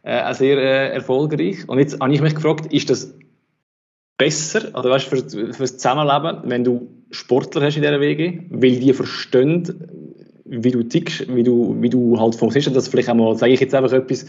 Äh, sehr äh, erfolgreich. Und jetzt habe ich mich gefragt, ist das besser, oder weißt, für, für das Zusammenleben, wenn du Sportler hast in dieser Wege, weil die verstehen, wie du tickst, wie du, wie du halt funktionierst, dass vielleicht einmal, sage ich jetzt einfach etwas,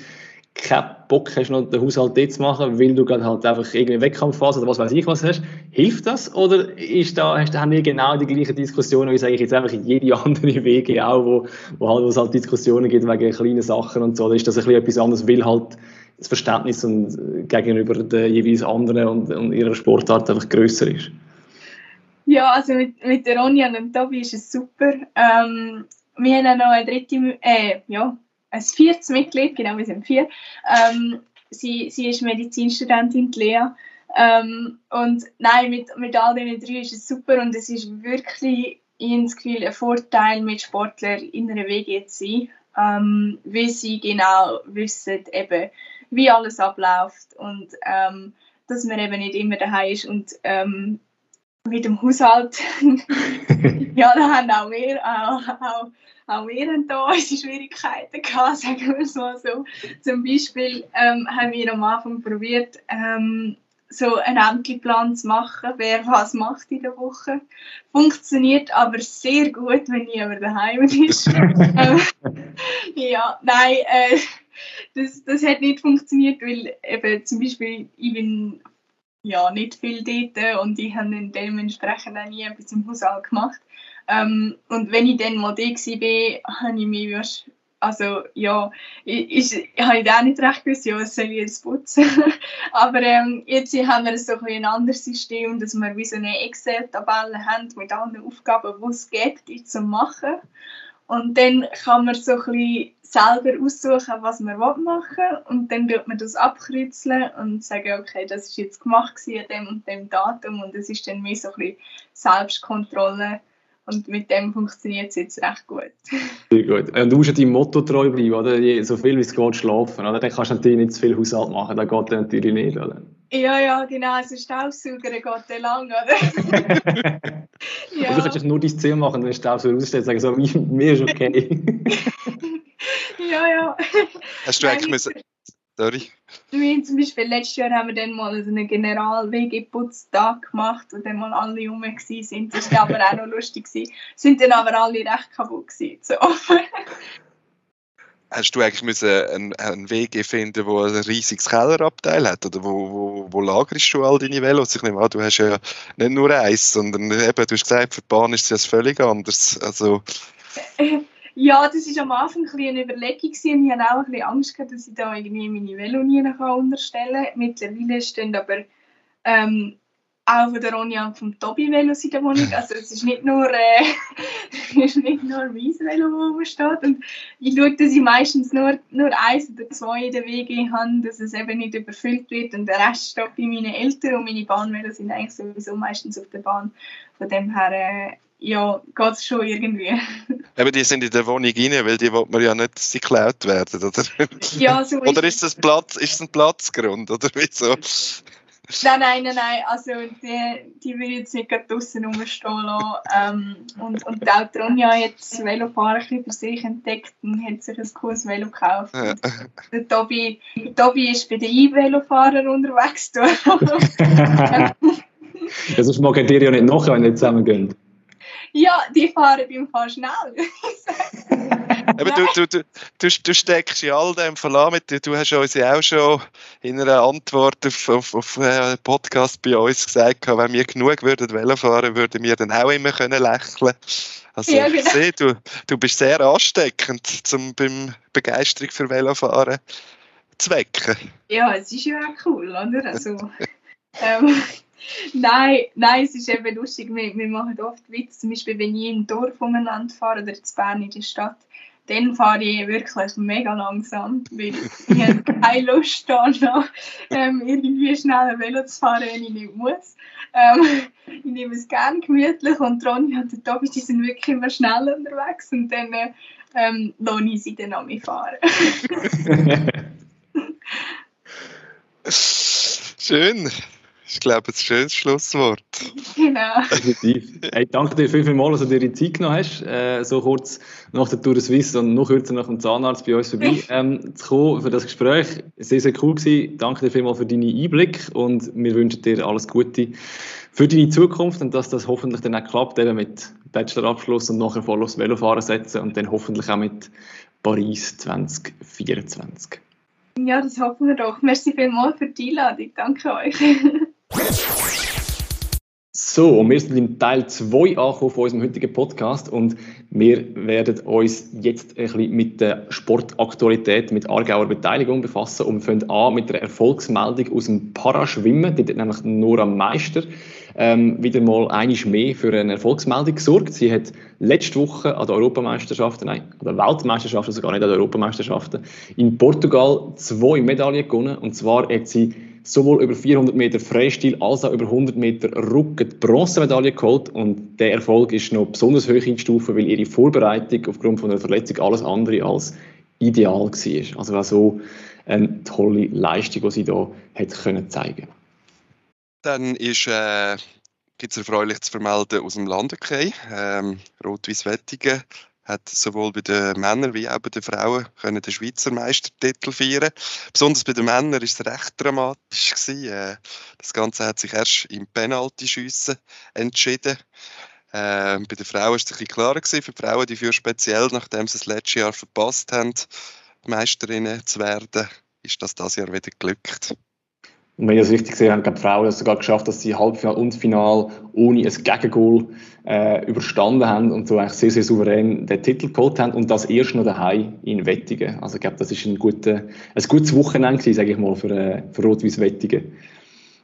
keinen Bock hast, noch den Haushalt dort zu machen, weil du gerade halt einfach irgendwie Wettkampfphase oder was weiß ich was hast. Hilft das? Oder ist da, hast, haben wir genau die gleichen Diskussionen, wie sage ich jetzt einfach jede andere Wege auch, wo, wo, halt, wo es halt Diskussionen gibt wegen kleinen Sachen und so. Oder ist das ein bisschen etwas anderes, weil halt das Verständnis und, gegenüber den jeweils anderen und, und ihrer Sportart einfach grösser ist? Ja, also mit, mit der Ronja und Tobi ist es super. Ähm, wir haben auch noch eine dritte, äh, ja, ein viertes Mitglied, genau, wir sind vier. Ähm, sie, sie ist Medizinstudentin, Lea. Ähm, und nein, mit, mit all diesen drei ist es super und es ist wirklich ins Gefühl ein Vorteil, mit Sportlern in einer WG zu sein, ähm, weil sie genau wissen, eben, wie alles abläuft und ähm, dass man eben nicht immer daheim ist und ähm, mit dem Haushalt, ja, da haben auch wir, auch, auch, auch wir haben da unsere Schwierigkeiten gehabt, sagen wir es mal so. Zum Beispiel ähm, haben wir am Anfang probiert, ähm, so einen Ämterplan zu machen, wer was macht in der Woche. Funktioniert aber sehr gut, wenn niemand daheim ist. ähm, ja, nein, äh, das, das hat nicht funktioniert, weil eben zum Beispiel ich bin ja, nicht viel dort und ich habe dann dementsprechend auch nie etwas im Haushalt gemacht. Ähm, und wenn ich dann mal da war, habe ich mich also ja, ich, ich, ich habe auch nicht recht gewusst, ja, was soll ich jetzt putzen. Aber ähm, jetzt haben wir so ein, ein anderes System, dass wir wie so eine Excel-Tabelle haben mit allen Aufgaben, die es gibt, zu machen. Und dann kann man so ein bisschen selber aussuchen, was man machen will. Und dann tut man das abkreuzeln und sagen, okay, das ist jetzt gemacht an dem und dem Datum. Und es ist dann mehr so ein bisschen Selbstkontrolle. Und mit dem funktioniert es jetzt recht gut. Sehr gut. Und du musst ja deinem Motto treu bleiben, oder? So viel wie es geht schlafen, oder? Dann kannst du natürlich nicht zu viel Haushalt machen, das geht natürlich nicht, oder? Ja, ja, genau. Also Staubsauger geht dann lang, oder? ja. Also du kannst nur dein Zimmer machen, wenn du Staubsauger ausstellst, sagen so, mir ist okay. ja, ja. Hast du eigentlich müssen... Sorry. Wir zum Beispiel letztes Jahr haben wir dann mal so einen General-WG-Putztag gemacht, wo dann mal alle rum waren. Das war aber auch noch lustig. Gewesen. Sind dann aber alle recht kaputt gewesen. So. Hast du eigentlich müssen einen, einen WG finden, der ein riesiges Kellerabteil hat? Oder wo, wo, wo lagerst du all deine Velos? Ich nehme an, du hast ja nicht nur eins, sondern eben, du hast gesagt, für die Bahn ist es völlig anders. Also... Ja, das war am Anfang ein eine Überlegung. Ich hatte auch ein bisschen Angst, gehabt, dass ich da irgendwie meine Velo nie unterstellen kann. Mittlerweile stehen aber ähm, auch von der Ronja und vom Tobi Velos in der Wohnung. Also es ist nicht nur, äh, ist nicht nur mein Velo, wo steht. Und ich schaue, dass ich meistens nur, nur eins oder zwei in der WG habe, dass es eben nicht überfüllt wird. Und der Rest steht bei meinen Eltern und meine Bahnvelos sind eigentlich sowieso meistens auf der Bahn. Von dem her, äh, ja, geht es schon irgendwie. Aber die sind in der Wohnung rein, weil die will man ja nicht, dass sie geklaut werden, oder? Ja, so ist Oder ist das Platz, ist das ein Platzgrund, oder wieso? Nein, nein, nein, nein. Also die, die will jetzt nicht draußen rumstehen lassen. Ähm, und, und auch Tronja hat das Velofahren ein für sich entdeckt und hat sich ein cooles Velo gekauft. Ja. Der Tobi, der Tobi ist bei den E-Velofahrern unterwegs. das ist mag ihr ja nicht noch, wenn ihr zusammen geht. Ja, die fahren beim Fahren schnell. Aber du, du, du, du, du steckst in all dem Fall mit. Du hast uns ja auch schon in einer Antwort auf, auf, auf einen Podcast bei uns gesagt, wenn wir genug würden Velo fahren, würden wir dann auch immer können lächeln Also ja, genau. ich sehe, du, du bist sehr ansteckend zum beim Begeisterung für Velofahren zu wecken. Ja, es ist ja auch cool, oder? Also, ähm, nein, nein, es ist eben lustig. Wir, wir machen oft Witze, zum Beispiel, wenn ich im Dorf umeinander fahre oder in Bern in der Stadt, dann fahre ich wirklich mega langsam, weil ich habe keine Lust da noch, ähm, irgendwie schnell ein Velo zu fahren, wenn ich nicht muss. Ähm, ich nehme es gerne gemütlich und Ronny und der Tobi, die sind wirklich immer schnell unterwegs und dann ähm, lasse ich sie dann an mich fahren. Schön. Ich glaube, ein schönes Schlusswort. Genau. Definitiv. Hey, danke dir vielmals, dass du dir die Zeit genommen hast, äh, so kurz nach der Tour de Suisse und noch kürzer nach dem Zahnarzt bei uns vorbei ähm, zu kommen für das Gespräch. Sehr, sehr cool gewesen. Danke dir vielmals für deinen Einblick und wir wünschen dir alles Gute für deine Zukunft und dass das hoffentlich dann auch klappt, eben mit Bachelorabschluss und nachher voll aufs Velofahren setzen und dann hoffentlich auch mit Paris 2024. Ja, das hoffen wir doch. Merci vielmals für die Einladung. Danke euch. So, und wir sind im Teil 2 angekommen von unserem heutigen Podcast und wir werden uns jetzt ein bisschen mit der Sportaktualität, mit Aargauer Beteiligung befassen und fangen an mit der Erfolgsmeldung aus dem Paraschwimmen. Dort hat nämlich Nora Meister ähm, wieder mal einiges mehr für eine Erfolgsmeldung gesorgt. Sie hat letzte Woche an der Europameisterschaften, nein, an der Weltmeisterschaften, sogar nicht an der Europameisterschaften, in Portugal zwei Medaillen gewonnen und zwar hat sie sowohl über 400 Meter Freistil als auch über 100 Meter Rücken die Bronzemedaille geholt und der Erfolg ist noch besonders hoch eingestuft, weil ihre Vorbereitung aufgrund von einer Verletzung alles andere als ideal war. Also war so eine tolle Leistung, die sie da hat können zeigen. Dann ist äh, gibt es erfreulich zu vermelden aus dem Landhockey. Ähm, Rot-Weiß Wettigen hat sowohl bei den Männern wie auch bei den Frauen können den Schweizer Meistertitel feiern. Besonders bei den Männern ist es recht dramatisch gewesen. Äh, das Ganze hat sich erst im Penaltyschiessen entschieden. Äh, bei den Frauen ist es ein klarer gewesen. Für die Frauen, die für speziell, nachdem sie das letzte Jahr verpasst haben, Meisterinnen zu werden, ist das das Jahr wieder glückt. Und wenn ich das richtig habe, haben die Frauen es sogar geschafft, dass sie Halbfinale und Final ohne ein Gegengol äh, überstanden haben und so eigentlich sehr, sehr souverän den Titel geholt haben und das erst noch daheim in Wettigen. Also ich glaube, das ist ein, ein gutes Wochenende sage ich mal, für, äh, für Rot-Weiß Wettigen.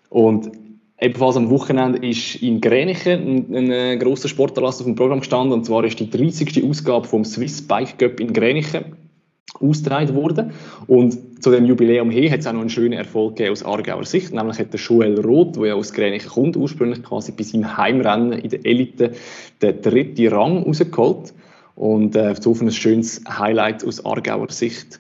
Und ebenfalls am Wochenende ist in Grenichen ein, ein, ein grosser Sportanlass auf dem Programm gestanden und zwar ist die 30. Ausgabe vom Swiss Bike Cup in Grenichen ausgetragen worden. Und zu dem Jubiläum her hat es auch noch einen schönen Erfolg gegeben aus Aargauer Sicht. Nämlich hat der Joel Roth, der ja aus Gränichen kommt, ursprünglich quasi bei seinem Heimrennen in der Elite den dritten Rang rausgeholt. Und äh, so ein schönes Highlight aus Aargauer Sicht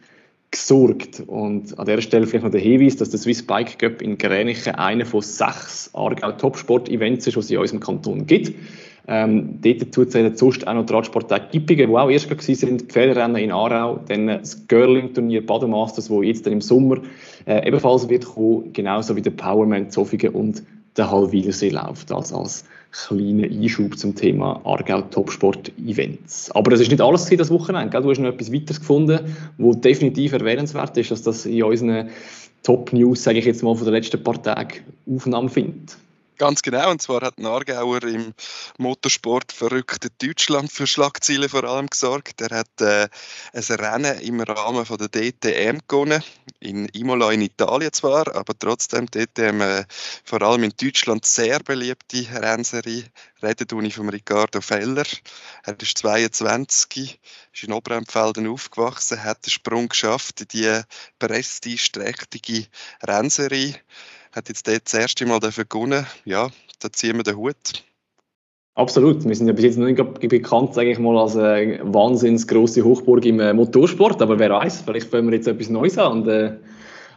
gesorgt. Und an dieser Stelle vielleicht noch der Hinweis, dass der Swiss Bike Cup in Gränichen einer von sechs Aargau Topsport-Events ist, die es in unserem Kanton gibt. Ähm, dort dazu zählen sonst auch noch die Radsporttage Gippigen, die auch erst waren, die Pferderennen in Aarau, dann das Girling-Turnier Bademasters, das jetzt dann im Sommer äh, ebenfalls wird kommen, genauso wie der Powerman Zofingen und der Hallwilersee läuft als, als kleiner Einschub zum Thema Aargau Topsport-Events. Aber das ist nicht alles das Wochenende. Du hast noch etwas weiteres gefunden, wo definitiv erwähnenswert ist, dass das in unseren Top-News, sage ich jetzt mal, von den letzten paar Tagen Aufnahme findet. Ganz genau, und zwar hat Nargauer im Motorsport verrückte Deutschland für Schlagzeilen vor allem gesorgt. Er hat äh, ein Rennen im Rahmen von der DTM gewonnen, in Imola in Italien zwar, aber trotzdem DTM äh, vor allem in Deutschland sehr beliebte Rennserie. Reden tue von Riccardo Feller. Er ist 22, ist in Oberempfelden aufgewachsen, hat den Sprung geschafft in die prestigeträchtige Rennserie hat jetzt dort das erste Mal dafür gewonnen. Ja, da ziehen wir den Hut. Absolut. Wir sind ja bis jetzt noch nicht bekannt, sage ich mal, als eine wahnsinns grosse Hochburg im äh, Motorsport. Aber wer weiß, vielleicht fangen wir jetzt etwas Neues an und äh,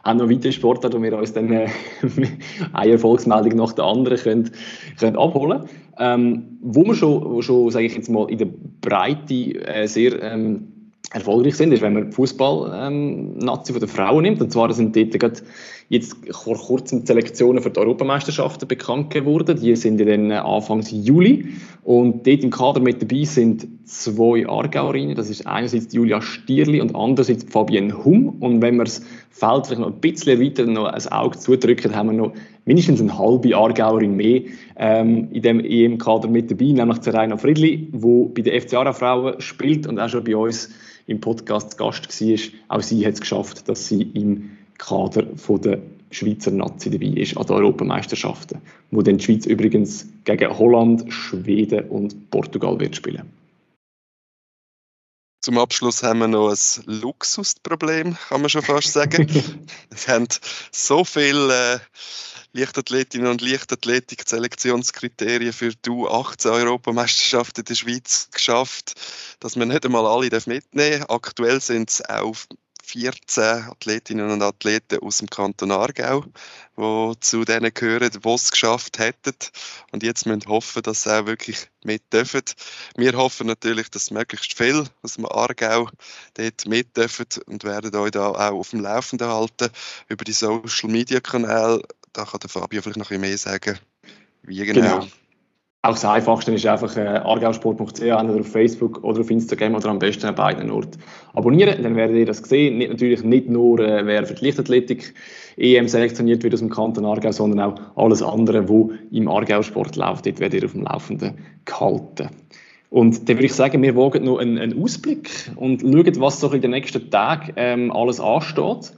haben noch weitere Sportarten, wo wir uns dann äh, eine Erfolgsmeldung nach der anderen können, können abholen ähm, Wo wir schon, schon sage ich jetzt mal, in der Breite äh, sehr ähm, erfolgreich sind, ist, wenn man die Fußball-Nazi ähm, der Frauen nimmt. Und zwar sind dort gerade jetzt vor kurzem die Selektionen für die Europameisterschaften bekannt geworden. Die sind dann Anfang Juli. Und dort im Kader mit dabei sind zwei Aargauerinnen. Das ist einerseits Julia Stierli und andererseits Fabienne Hum. Und wenn wir das Feld vielleicht noch ein bisschen weiter noch ein Auge zudrücken, haben wir noch mindestens eine halbe Aargauerin mehr ähm, in dem EM-Kader mit dabei, nämlich Zeraina Friedli, die bei den FC Frauen spielt und auch schon bei uns im Podcast zu Gast war. Auch sie hat es geschafft, dass sie im Kader von der Schweizer Nazi dabei ist an den Europameisterschaften, wo dann die Schweiz übrigens gegen Holland, Schweden und Portugal wird spielen. Zum Abschluss haben wir noch ein Luxusproblem, kann man schon fast sagen. es haben so viele äh, Leichtathletinnen und Leichtathletik-Selektionskriterien für die U18-Europameisterschaft in der Schweiz geschafft, dass man nicht einmal alle mitnehmen darf. Aktuell sind es auch 14 Athletinnen und Athleten aus dem Kanton Aargau, die zu denen gehören, die es geschafft hätten. Und jetzt müssen wir hoffen, dass sie auch wirklich mit dürfen. Wir hoffen natürlich, dass möglichst viel aus dem Aargau dort mit dürfen und werden euch da auch auf dem Laufenden halten über die Social Media Kanäle. Da kann der Fabio vielleicht noch ein mehr sagen, wie genau. genau. Auch das Einfachste ist einfach äh, argausport.ch, entweder auf Facebook oder auf Instagram oder am besten an beiden Orten abonnieren. Dann werdet ihr das sehen. Nicht, natürlich nicht nur, äh, wer für die Leichtathletik EM selektioniert wird aus dem Kanton Aargau, sondern auch alles andere, wo im Aargausport läuft. Dort werdet ihr auf dem Laufenden gehalten. Und dann würde ich sagen, wir wagen noch einen, einen Ausblick und schauen, was so in den nächsten Tagen ähm, alles ansteht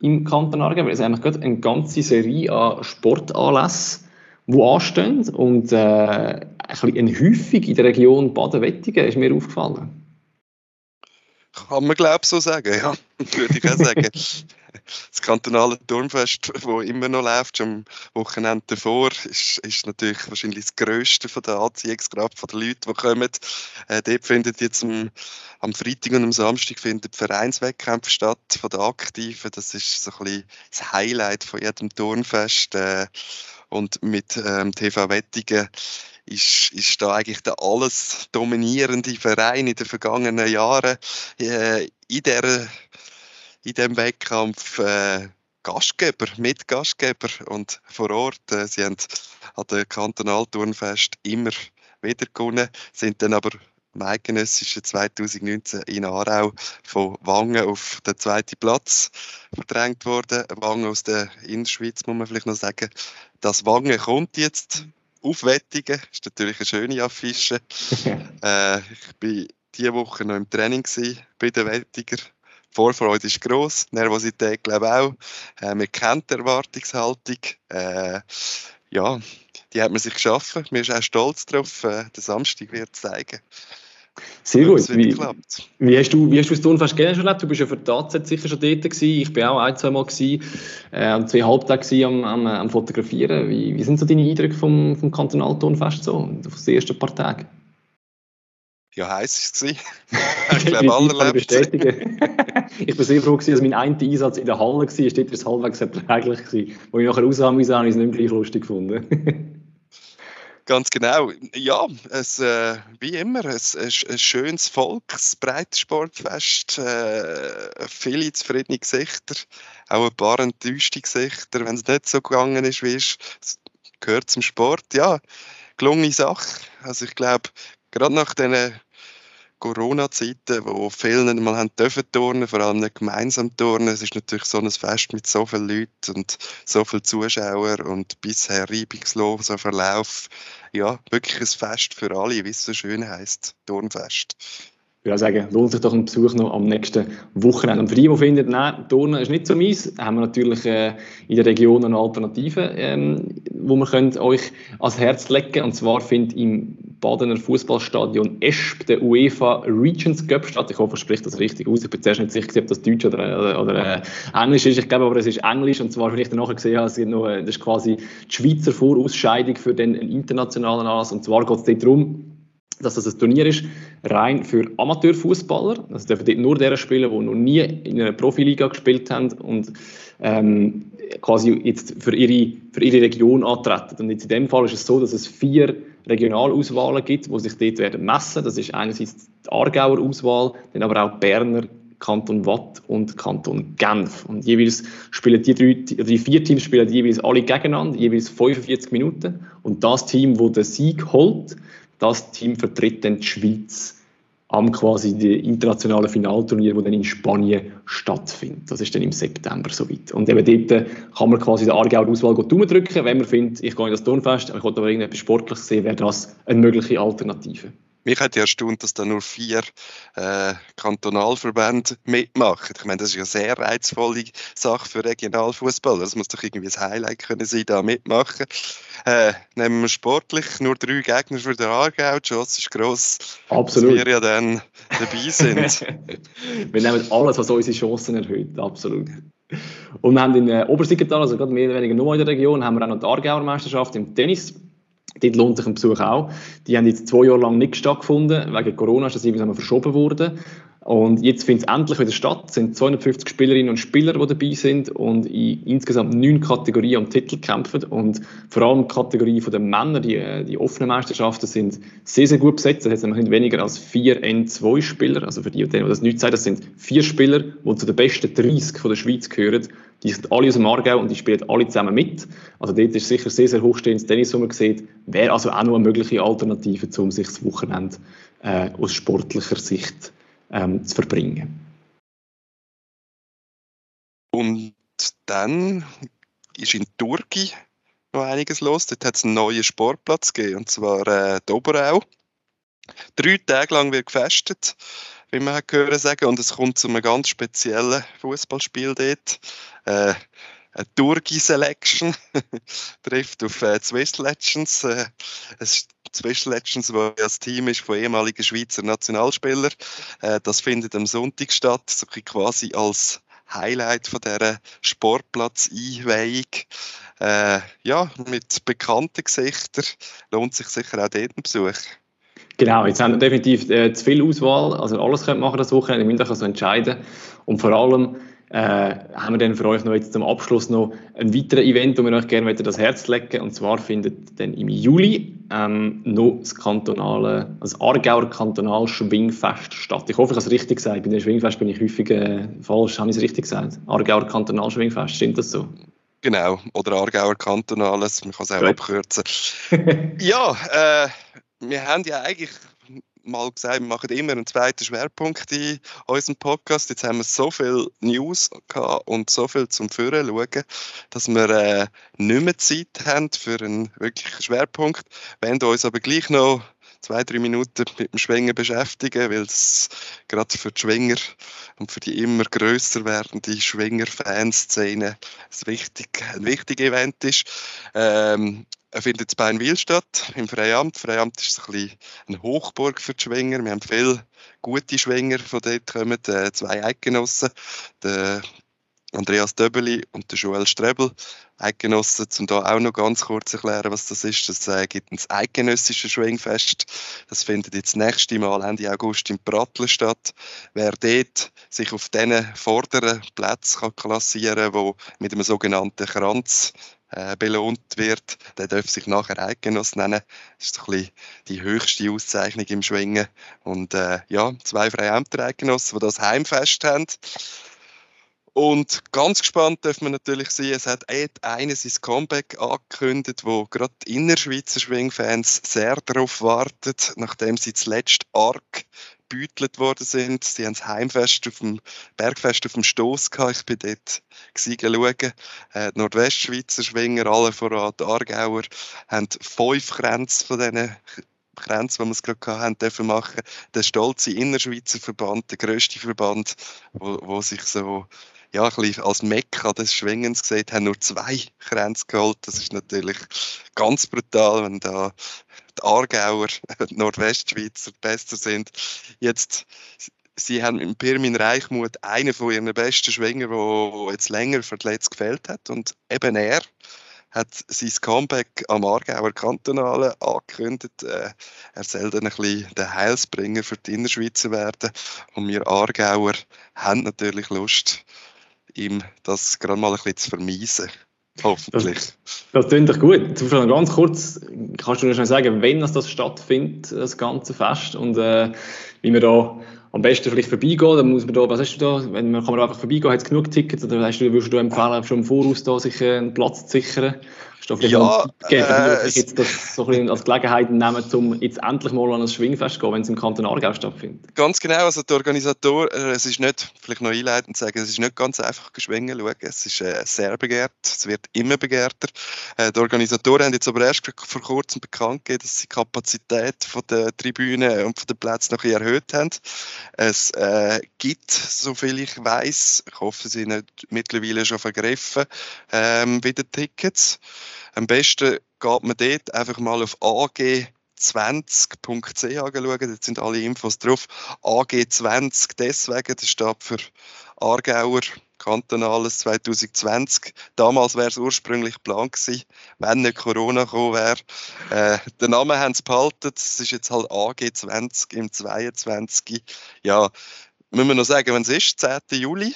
im Kanton Aargau. Weil es eigentlich gerade eine ganze Serie an Sportanlässen die anstehen. Und äh, ein bisschen eine Häufung in der Region Baden-Wettigen ist mir aufgefallen. Kann man, glaube ich, so sagen, ja. Würde ich auch sagen. Das kantonale Turmfest, das immer noch läuft, am Wochenende davor, ist, ist natürlich wahrscheinlich das grösste von der Anziehungskraft von den Leuten, die kommen. Äh, dort findet jetzt am, am, Freitag und am Samstag findet Vereinswettkämpfe statt von den Aktiven. Das ist so ein bisschen das Highlight von jedem Turnfest. Äh, und mit ähm, TV Wettigen ist, ist da eigentlich der alles dominierende Verein in den vergangenen Jahren äh, in, der, in dem Wettkampf äh, Gastgeber, Mitgastgeber und vor Ort. Äh, sie haben an der Kantonalturnfest immer wieder gewonnen, sind dann aber im eidgenössischen 2019 in Aarau von Wangen auf den zweiten Platz verdrängt worden. Wangen aus der Innerschweiz, muss man vielleicht noch sagen. Das Wangen kommt jetzt auf Wettigen. Das ist natürlich eine schöne Affische. äh, ich war diese Woche noch im Training bei den Wettiger. Vorfreude ist gross, Nervosität glaube ich auch. Äh, man kennt die Erwartungshaltung. Äh, ja, die hat man sich geschaffen. Wir sind auch stolz darauf. Äh, der Samstag wird zeigen. Sehr gut. Wie, wie, hast du, wie hast du das Turnfest gerne schon erlebt? Du bist ja für die AZ sicher schon dort gewesen. Ich war auch ein, zwei Mal gewesen, äh, zwei Halbtage am, am, am Fotografieren. Wie, wie sind so deine Eindrücke vom, vom Kantonalturnfest so, von den ersten paar Tagen? Ja, heiß war es. ich glaube, alle bestätigen. ich bin sehr froh, dass mein einziger Einsatz in der Halle war. Dort war es halbwegs erträglich. Gewesen. Wo ich nachher raus habe, habe ich es nicht gleich lustig gefunden. Ganz genau. Ja, es, äh, wie immer, es, ein, ein schönes Volks, breites Sportfest, äh, viele zufriedene Gesichter, auch ein paar enttäuschte Gesichter, wenn es nicht so gegangen ist, wie es gehört zum Sport. Ja, gelungene Sache. Also ich glaube, gerade nach diesen Corona-Zeiten, wo viele nicht mal haben dürfen turnen, vor allem nicht gemeinsam turnen. Es ist natürlich so ein Fest mit so vielen Leuten und so vielen Zuschauern und bisher reibungsloser Verlauf. Ja, wirklich ein Fest für alle, wie es so schön heisst, Turnfest. Ich würde sagen, lohnt sich doch ein Besuch noch am nächsten Wochenende. Und für die, die finden, nein, Turnen ist nicht so meins, haben wir natürlich äh, in der Region eine Alternative, ähm, wo wir euch ans Herz legen. Und zwar findet im Badener Fußballstadion Esp, der UEFA Regions Cup statt. Ich hoffe, ich spreche das richtig aus. Ich bin zuerst nicht sicher, ob das Deutsch oder, oder, oder äh, Englisch ist. Ich glaube aber, es ist Englisch. Und zwar, dann nachher gesehen habe, es gibt noch, das ist quasi die Schweizer Vorausscheidung für den internationalen Anlass. Und zwar geht es darum, dass das ein Turnier ist, rein für Amateurfußballer. Also dürfen dort nur derer spielen, die noch nie in einer Profiliga gespielt haben und ähm, quasi jetzt für ihre, für ihre Region antreten. Und jetzt in dem Fall ist es so, dass es vier Regionalauswahlen gibt, die sich dort werden messen. Das ist einerseits die Aargauer Auswahl, dann aber auch Berner, Kanton Watt und Kanton Genf. Und jeweils spielen die, drei, die vier Teams spielen jeweils alle gegeneinander, jeweils 45 Minuten. Und das Team, das den Sieg holt, das Team vertritt dann die Schweiz am quasi die internationalen Finalturnier, das dann in Spanien stattfindet. Das ist dann im September soweit. Und eben dort kann man quasi der Aargauer Auswahl drücken, wenn man findet, ich gehe in das Turnfest, ich will aber irgendetwas Sportliches sehen, wäre das eine mögliche Alternative. Mich hat ja erstaunt, dass da nur vier äh, Kantonalverbände mitmachen. Ich meine, das ist ja eine sehr reizvolle Sache für Regionalfußballer. Das muss doch irgendwie ein Highlight können sein, da mitmachen. Äh, nehmen wir sportlich nur drei Gegner für den Aargau. Die Chance ist gross, Absolut. dass wir ja dann dabei sind. wir nehmen alles, was unsere Chancen erhöht. Absolut. Und wir haben in äh, Obersiggetal, also gerade mehr oder weniger nur in der Region, haben wir auch noch die Aargauer Meisterschaft im Tennis Dort lohnt sich ein Besuch auch. Die haben jetzt zwei Jahre lang nicht stattgefunden. Wegen Corona ist das irgendwie verschoben worden. Und jetzt findet es endlich wieder statt. Es sind 250 Spielerinnen und Spieler, die dabei sind und in insgesamt neun Kategorien am Titel kämpfen. Und vor allem die Kategorie der Männer, die, die offenen Meisterschaften, sind sehr, sehr gut besetzt. Es sind weniger als vier N2-Spieler. Also für die, die das nicht sagen, das sind vier Spieler, die zu den besten 30 von der Schweiz gehören. Die sind alle aus dem Aargau und die spielen alle zusammen mit. Also dort ist sicher sehr, sehr hochstehendes Tennis, wo man sieht. Wäre also auch noch eine mögliche Alternative, um sich das Wochenende äh, aus sportlicher Sicht ähm, zu verbringen. Und dann ist in Turki noch einiges los. Dort hat es einen neuen Sportplatz gegeben, und zwar äh, die Oberau. Drei Tage lang wird gefestet, wie man hat gehört sagen, und es kommt zu einem ganz speziellen Fußballspiel dort. Äh, eine Turgi Selection trifft auf äh, Swiss Legends. Äh, Swiss Legends, wo das Team ist von ehemaligen Schweizer Nationalspielern. Äh, das findet am Sonntag statt, so quasi als Highlight von dieser Sportplatz-Einweihung. Äh, ja, mit bekannten Gesichtern lohnt sich sicher auch dort ein Besuch. Genau, jetzt haben wir definitiv äh, zu viel Auswahl. Also alles könnt machen das Wochenende, ihr müsst euch also entscheiden. Und vor allem äh, haben wir dann für euch noch jetzt zum Abschluss noch ein weiteres Event, wo wir euch gerne das Herz legen Und zwar findet dann im Juli ähm, noch das kantonale, das Aargauer Kantonal Schwingfest statt. Ich hoffe, ich habe es richtig gesagt. Bei dem Schwingfest bin ich häufig äh, falsch. Habe ich es richtig gesagt? Aargauer Kantonal Schwingfest, stimmt das so? Genau, oder Aargauer Kantonales, man kann es auch Gut. abkürzen. ja, äh, wir haben ja eigentlich mal gesagt, wir machen immer einen zweiten Schwerpunkt in unserem Podcast. Jetzt haben wir so viel News gehabt und so viel zum Führen schauen, dass wir äh, nicht mehr Zeit haben für einen wirklichen Schwerpunkt. Wenn du uns aber gleich noch zwei, drei Minuten mit dem Schwingen beschäftigen, weil es gerade für die Schwinger und für die immer grösser werdende Schwinger-Fanszene ein, wichtig, wichtiges Event ist. Ähm, er findet in Beinwil statt, im Freiamt. Freiamt ist ein bisschen eine Hochburg für die Schwinger. Wir haben viele gute Schwinger, von dort kommen äh, zwei Eidgenossen, der Andreas Döbeli und der Joel Strebel. Eidgenossen, um da auch noch ganz kurz erklären, was das ist. Das äh, gibt ein eidgenössisches Schwingfest. Das findet jetzt nächste Mal Ende August in Pratteln statt. Wer dort sich auf diesen vorderen Plätzen klassieren kann, wo mit einem sogenannten Kranz äh, belohnt wird, der darf sich nachher Eidgenoss nennen. Das ist ein die höchste Auszeichnung im Schwingen. Und äh, ja, zwei Freiämter Eidgenossen, die das Heimfest haben. Und ganz gespannt dürfen wir natürlich sein, es hat eines sein Comeback angekündigt, wo gerade die Innerschweizer Schwingfans sehr darauf warten, nachdem sie zuletzt arg gebütelt worden sind. Sie haben das Heimfest auf dem Bergfest auf dem Stoss gehabt. Ich bin dort schauen. Äh, die Nordwestschweizer Schwinger, alle voran die Aargauer, haben fünf Grenzen von diesen Grenzen, die wir es gerade hatten, dürfen machen. Der stolze Innerschweizer Verband, der grösste Verband, wo, wo sich so ja, ein bisschen als Mekka des Schwingens gesehen, haben nur zwei Kränze geholt. Das ist natürlich ganz brutal, wenn da die Aargauer, die Nordwestschweizer besser sind. Jetzt sie haben mit Pirmin Reichmuth einen von ihren besten Schwinger, der jetzt länger verletzt gefällt hat. Und eben er hat sein Comeback am Aargauer Kantonale angekündigt. Äh, er soll dann ein bisschen der Heilsbringer für die Innerschweizer werden. Und wir Aargauer haben natürlich Lust, ihm das gerade mal ein bisschen zu vermeisen. Hoffentlich. Das, das klingt doch gut. Zum Beispiel ganz kurz, kannst du schon sagen, wenn das, stattfindet, das ganze Fest, und äh, wie wir da am besten vielleicht vorbeigehen, dann muss man da, was hast du da, wenn man kann man einfach vorbeigehen, hat es genug Tickets, oder hast du, würdest du empfehlen, schon im Voraus da sich einen Platz zu sichern? Du ja, geben, äh, jetzt das so ein als Gelegenheit nehmen, um jetzt endlich mal an ein Schwingfest zu gehen, wenn es im Kanton Aargau stattfindet? Ganz genau, also der Organisator, äh, es ist nicht, vielleicht noch einleitend sagen, es ist nicht ganz einfach geschwingen schauen, es ist äh, sehr begehrt, es wird immer begehrter. Äh, die Organisatoren haben jetzt aber erst vor kurzem bekannt gegeben, dass sie die Kapazität von der Tribüne und von den Plätzen noch erhöht haben. Es äh, gibt, soviel ich weiß, ich hoffe, sie sind mittlerweile schon vergriffen, ähm, wieder Tickets. Am besten geht man dort einfach mal auf ag20.ch schauen, dort sind alle Infos drauf. AG20 deswegen, das steht für Aargauer Kantonales 2020. Damals wäre es ursprünglich Plan gewesen, wenn nicht Corona gekommen wäre. Äh, den Namen haben sie behalten, es ist jetzt halt AG20 im 22. Ja, müssen wir noch sagen, wenn es ist, 10. Juli.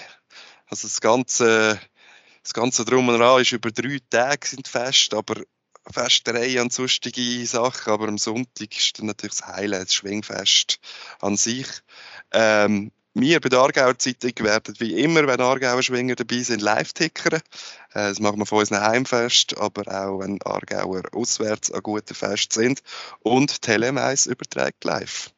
Also das ganze das ganze Drum und Dran ist über drei Tage sind fest, aber Festerei und sonstige Sachen, aber am Sonntag ist dann natürlich das Highlight, das Schwingfest an sich. Ähm, wir bei der Aargauer Zeitung werden wie immer, wenn Aargauer Schwinger dabei sind, live tickern. Äh, das machen wir von unserem Heimfest, aber auch wenn Aargauer auswärts an guten Fest sind. Und Telemais überträgt live.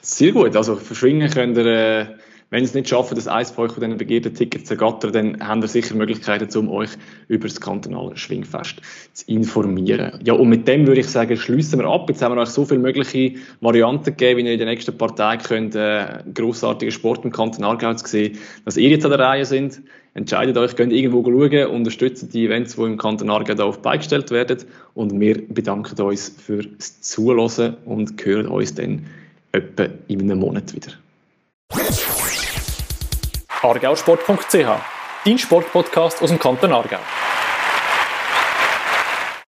Sehr gut, also für Schwingen könnt ihr... Wenn es nicht schafft, das eins von diesen begehrten Tickets zu ergattern, dann habt ihr sicher Möglichkeiten, um euch über das kantonale Schwingfest zu informieren. Ja, und mit dem würde ich sagen, schließen wir ab. Jetzt haben wir euch so viele mögliche Varianten gegeben, wie ihr in den nächsten paar Tagen könnt, äh, grossartigen Sport im Kanton Aargau zu sehen, dass ihr jetzt an der Reihe sind. Entscheidet euch, könnt irgendwo schauen, unterstützt die Events, die im Kanton Aargau auf beigestellt werden. Und wir bedanken uns fürs Zuhören und hören uns dann etwa in einem Monat wieder aargausport.ch, dein Sportpodcast aus dem Kanton Aargau.